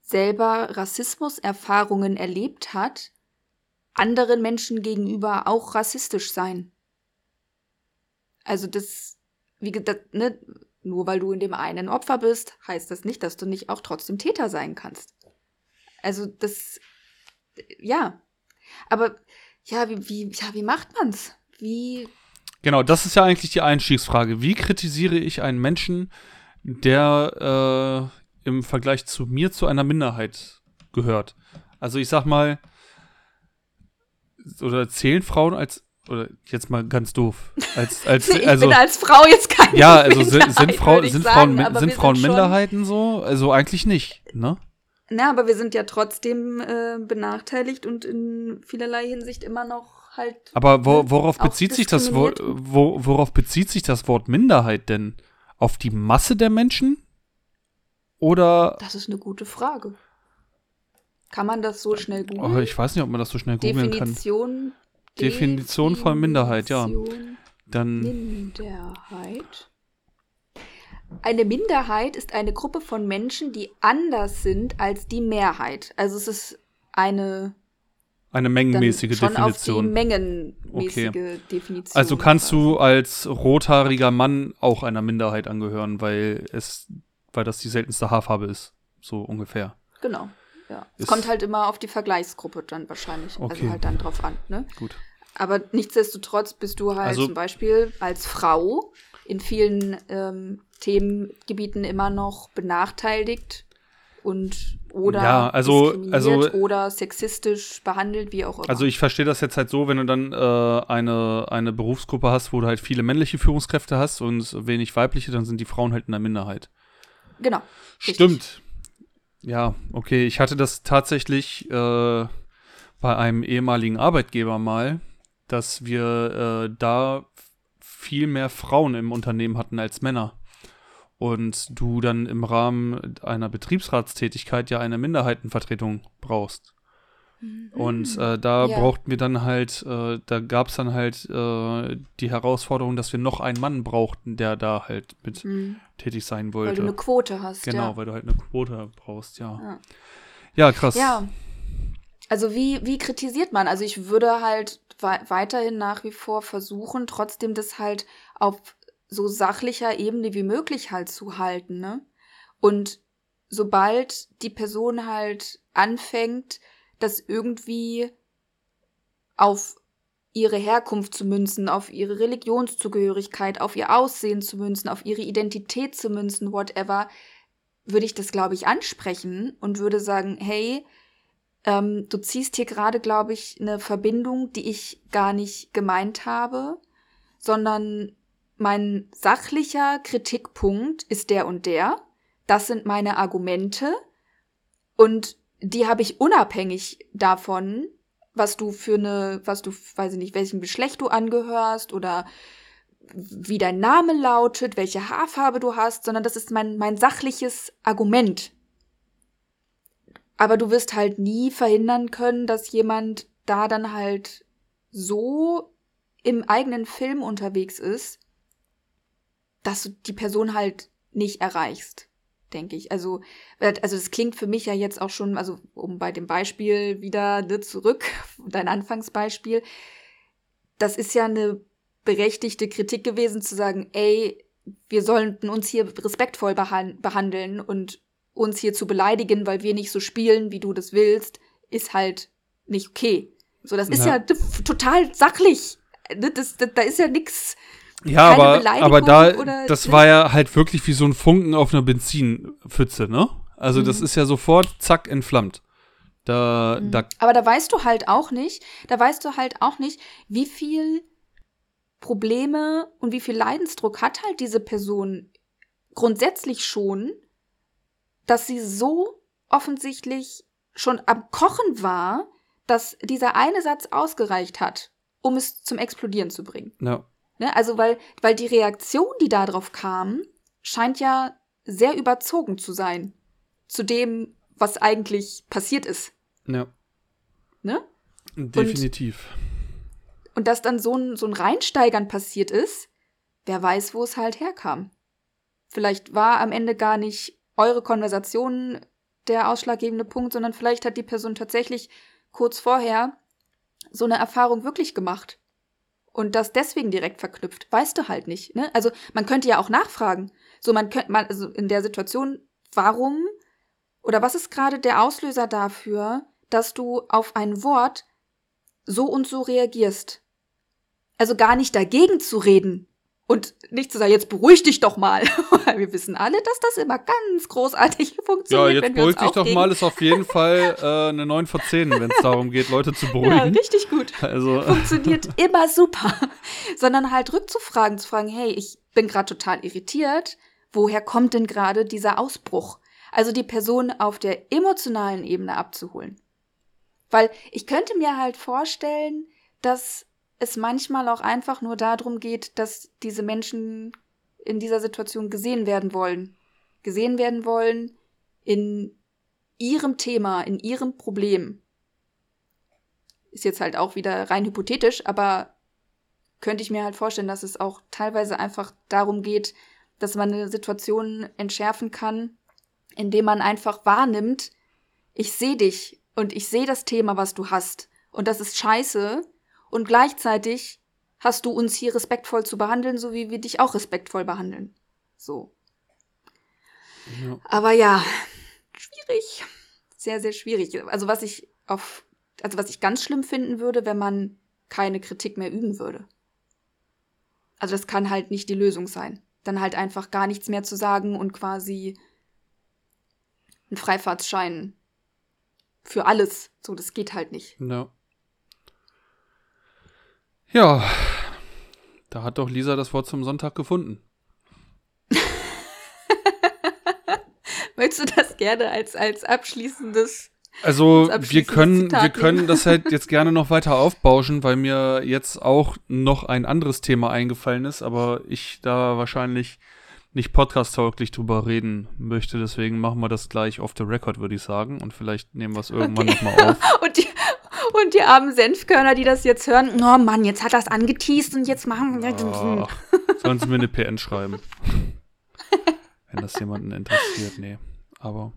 A: selber Rassismuserfahrungen erlebt hat, anderen Menschen gegenüber auch rassistisch sein. Also das, wie gesagt, ne, nur weil du in dem einen Opfer bist, heißt das nicht, dass du nicht auch trotzdem Täter sein kannst. Also das, ja. Aber ja, wie, wie, ja, wie macht man's? Wie
B: Genau, das ist ja eigentlich die Einstiegsfrage. Wie kritisiere ich einen Menschen, der äh, im Vergleich zu mir zu einer Minderheit gehört? Also ich sag mal, oder zählen Frauen als, oder jetzt mal ganz doof, als, als *laughs*
A: ich
B: also
A: bin als Frau jetzt keine
B: ja, also sind, sind, Frau, sind
A: sagen,
B: Frauen, sind
A: wir
B: Frauen Minderheiten so? Also eigentlich nicht, ne?
A: Na, aber wir sind ja trotzdem äh, benachteiligt und in vielerlei Hinsicht immer noch halt.
B: Aber wo,
A: ne,
B: worauf bezieht sich das wo, worauf bezieht sich das Wort Minderheit denn? Auf die Masse der Menschen? Oder
A: Das ist eine gute Frage. Kann man das so schnell
B: Oh,
A: googeln?
B: ich weiß nicht, ob man das so schnell googeln kann.
A: Definition.
B: Definition von Minderheit, ja.
A: Definition
B: Dann,
A: Minderheit. Eine Minderheit ist eine Gruppe von Menschen, die anders sind als die Mehrheit. Also es ist eine
B: eine mengenmäßige
A: schon auf die
B: Definition.
A: mengenmäßige
B: Okay.
A: Definition.
B: Also kannst du als rothaariger Mann auch einer Minderheit angehören, weil es, weil das die seltenste Haarfarbe ist. So ungefähr.
A: Genau. Ja. Es kommt halt immer auf die Vergleichsgruppe dann wahrscheinlich.
B: Okay.
A: Also halt dann drauf an. Ne?
B: Gut.
A: Aber nichtsdestotrotz bist du halt
B: Also-
A: zum Beispiel als Frau in vielen ähm, Themengebieten immer noch benachteiligt und oder
B: Ja, also-
A: diskriminiert
B: also-
A: oder sexistisch behandelt, wie auch immer.
B: Also ich verstehe das jetzt halt so, wenn du dann äh, eine, eine Berufsgruppe hast, wo du halt viele männliche Führungskräfte hast und wenig weibliche, dann sind die Frauen halt in der Minderheit.
A: genau. Richtig.
B: Ja, okay. Ich hatte das tatsächlich äh, bei einem ehemaligen Arbeitgeber mal, dass wir äh, da viel mehr Frauen im Unternehmen hatten als Männer. Und du dann im Rahmen einer Betriebsratstätigkeit ja eine Minderheitenvertretung brauchst. Und äh, da
A: Mhm. Ja.
B: brauchten wir dann halt, äh, da gab es dann halt äh, die Herausforderung, dass wir noch einen Mann brauchten, der da halt mit
A: Hm,
B: tätig sein
A: weil
B: wollte.
A: du eine Quote hast.
B: Genau,
A: ja.
B: weil du halt eine Quote brauchst, ja.
A: Ja.
B: Ja, krass.
A: Ja. Also wie, wie kritisiert man? Also ich würde halt wei- weiterhin nach wie vor versuchen, trotzdem das halt auf so sachlicher Ebene wie möglich halt zu halten, ne? Und sobald die Person halt anfängt, das irgendwie auf ihre Herkunft zu münzen, auf ihre Religionszugehörigkeit, auf ihr Aussehen zu münzen, auf ihre Identität zu münzen, whatever, würde ich das, glaube ich, ansprechen und würde sagen, hey, ähm, du ziehst hier gerade, glaube ich, eine Verbindung, die ich gar nicht gemeint habe, sondern mein sachlicher Kritikpunkt ist der und der. Das sind meine Argumente und die habe ich unabhängig davon, was du für eine, was du, weiß ich nicht, welchem Geschlecht du angehörst oder wie dein Name lautet, welche Haarfarbe du hast, sondern das ist mein, mein sachliches Argument. Aber du wirst halt nie verhindern können, dass jemand da dann halt so im eigenen Film unterwegs ist, dass du die Person halt nicht erreichst, denke ich. Also, also das klingt für mich ja jetzt auch schon, also um bei dem Beispiel wieder ne, zurück, *laughs* dein Anfangsbeispiel, das ist ja eine berechtigte Kritik gewesen zu sagen, ey, wir sollten uns hier respektvoll behan behandeln und uns hier zu beleidigen, weil wir nicht so spielen, wie du das willst, ist halt nicht okay. So, das ist
B: Ja.
A: ja, total sachlich. Ne, Das, das, da ist ja nix.
B: Ja,
A: keine
B: aber, aber da, das war ja halt wirklich wie so ein Funken auf einer Benzinpfütze, ne? Also das
A: Mhm.
B: ist ja sofort, zack, entflammt. Da,
A: Mhm.
B: da,
A: Aber da weißt du halt auch nicht, da weißt du halt auch nicht, wie viel Probleme und wie viel Leidensdruck hat halt diese Person grundsätzlich schon, dass sie so offensichtlich schon am Kochen war, dass dieser eine Satz ausgereicht hat, um es zum Explodieren zu bringen.
B: ja,
A: Ne? Also, weil, weil die Reaktion, die darauf kam, scheint ja sehr überzogen zu sein zu dem, was eigentlich passiert ist.
B: ja,
A: Ne?
B: definitiv.
A: Und dass dann so ein, so ein Reinsteigern passiert ist, wer weiß, wo es halt herkam. Vielleicht war am Ende gar nicht eure Konversation der ausschlaggebende Punkt, sondern vielleicht hat die Person tatsächlich kurz vorher so eine Erfahrung wirklich gemacht. Und das deswegen direkt verknüpft. Weißt du halt nicht. Ne? Also man könnte ja auch nachfragen. So, man könnte man, also in der Situation, warum oder was ist gerade der Auslöser dafür, dass du auf ein Wort so und so reagierst? Also gar nicht dagegen zu reden und nicht zu sagen, jetzt beruhig dich doch mal. *laughs* Weil wir wissen alle, dass das immer ganz großartig *laughs*
B: Ja,
A: funktioniert.
B: jetzt
A: wir uns
B: beruhig dich doch mal, ist auf jeden *laughs* Fall äh, eine 9 von 10, wenn es darum geht, Leute zu
A: Ja,
B: beruhigen.
A: richtig gut.
B: Also,
A: Funktioniert immer super. Sondern halt rückzufragen, zu fragen, hey, ich bin gerade total irritiert. Woher kommt denn gerade dieser Ausbruch? Also die Person auf der emotionalen Ebene abzuholen. Weil ich könnte mir halt vorstellen, dass es manchmal auch einfach nur darum geht, dass diese Menschen in dieser Situation gesehen werden wollen. Gesehen werden wollen in ihrem Thema, in ihrem Problem. Ist jetzt halt auch wieder rein hypothetisch, aber könnte ich mir halt vorstellen, dass es auch teilweise einfach darum geht, dass man eine Situation entschärfen kann, indem man einfach wahrnimmt, ich sehe dich und ich sehe das Thema, was du hast. Und das ist scheiße. Und gleichzeitig hast du uns hier respektvoll zu behandeln, so wie wir dich auch respektvoll behandeln. So.
B: ja.
A: Aber ja, schwierig. Sehr, sehr schwierig. Also was ich auf, also was ich ganz schlimm finden würde, wenn man keine Kritik mehr üben würde. Also das kann halt nicht die Lösung sein. Dann halt einfach gar nichts mehr zu sagen und quasi einen Freifahrtsschein für alles. So, das geht halt nicht.
B: Ja. Ja, da hat doch Lisa das Wort zum Sonntag gefunden. *laughs*
A: Möchtest du das gerne als, als abschließendes
B: Also
A: Als
B: wir
A: abschließendes
B: können,
A: Zitat
B: wir können das halt jetzt *laughs* gerne noch weiter aufbauschen, weil mir jetzt auch noch ein anderes Thema eingefallen ist, aber ich da wahrscheinlich nicht podcast-tauglich drüber reden möchte. Deswegen machen wir das gleich off the record, würde ich sagen. Und vielleicht nehmen wir es irgendwann
A: Okay.
B: nochmal auf. *laughs*
A: Und die, und die armen Senfkörner, die das jetzt hören, oh Mann, jetzt hat das angeteased und jetzt machen wir.
B: Ach, sollen sie mir eine *laughs* PN schreiben. Wenn das jemanden interessiert, nee. Aber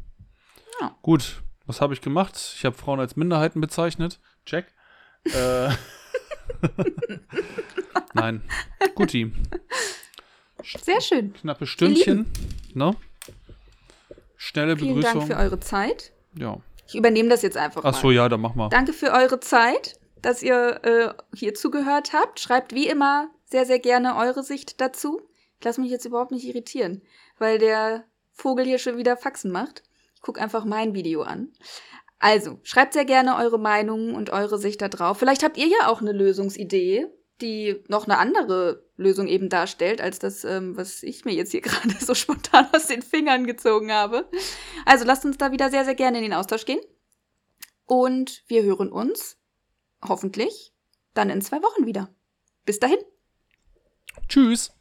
A: Ja.
B: gut, was habe ich gemacht? Ich habe Frauen als Minderheiten bezeichnet. Check. Äh, *laughs* Nein. Guti.
A: Sehr schön.
B: Knappe Stündchen. Ne? Schnelle
A: Vielen
B: Begrüßung.
A: Dank für eure Zeit.
B: ja.
A: Ich übernehme das jetzt einfach
B: Ach so,
A: mal.
B: ja, dann mach mal.
A: Danke für eure Zeit, dass ihr äh, hier zugehört habt. Schreibt wie immer sehr, sehr gerne eure Sicht dazu. Ich lasse mich jetzt überhaupt nicht irritieren, weil der Vogel hier schon wieder Faxen macht. Ich gucke einfach mein Video an. Also, schreibt sehr gerne eure Meinungen und eure Sicht da drauf. Vielleicht habt ihr ja auch eine Lösungsidee, die noch eine andere Lösung eben darstellt, als das, ähm, was ich mir jetzt hier *laughs* gerade so spontan aus den Fingern gezogen habe. Also lasst uns da wieder sehr, sehr gerne in den Austausch gehen. Und wir hören uns hoffentlich dann in zwei Wochen wieder. Bis dahin.
B: Tschüss.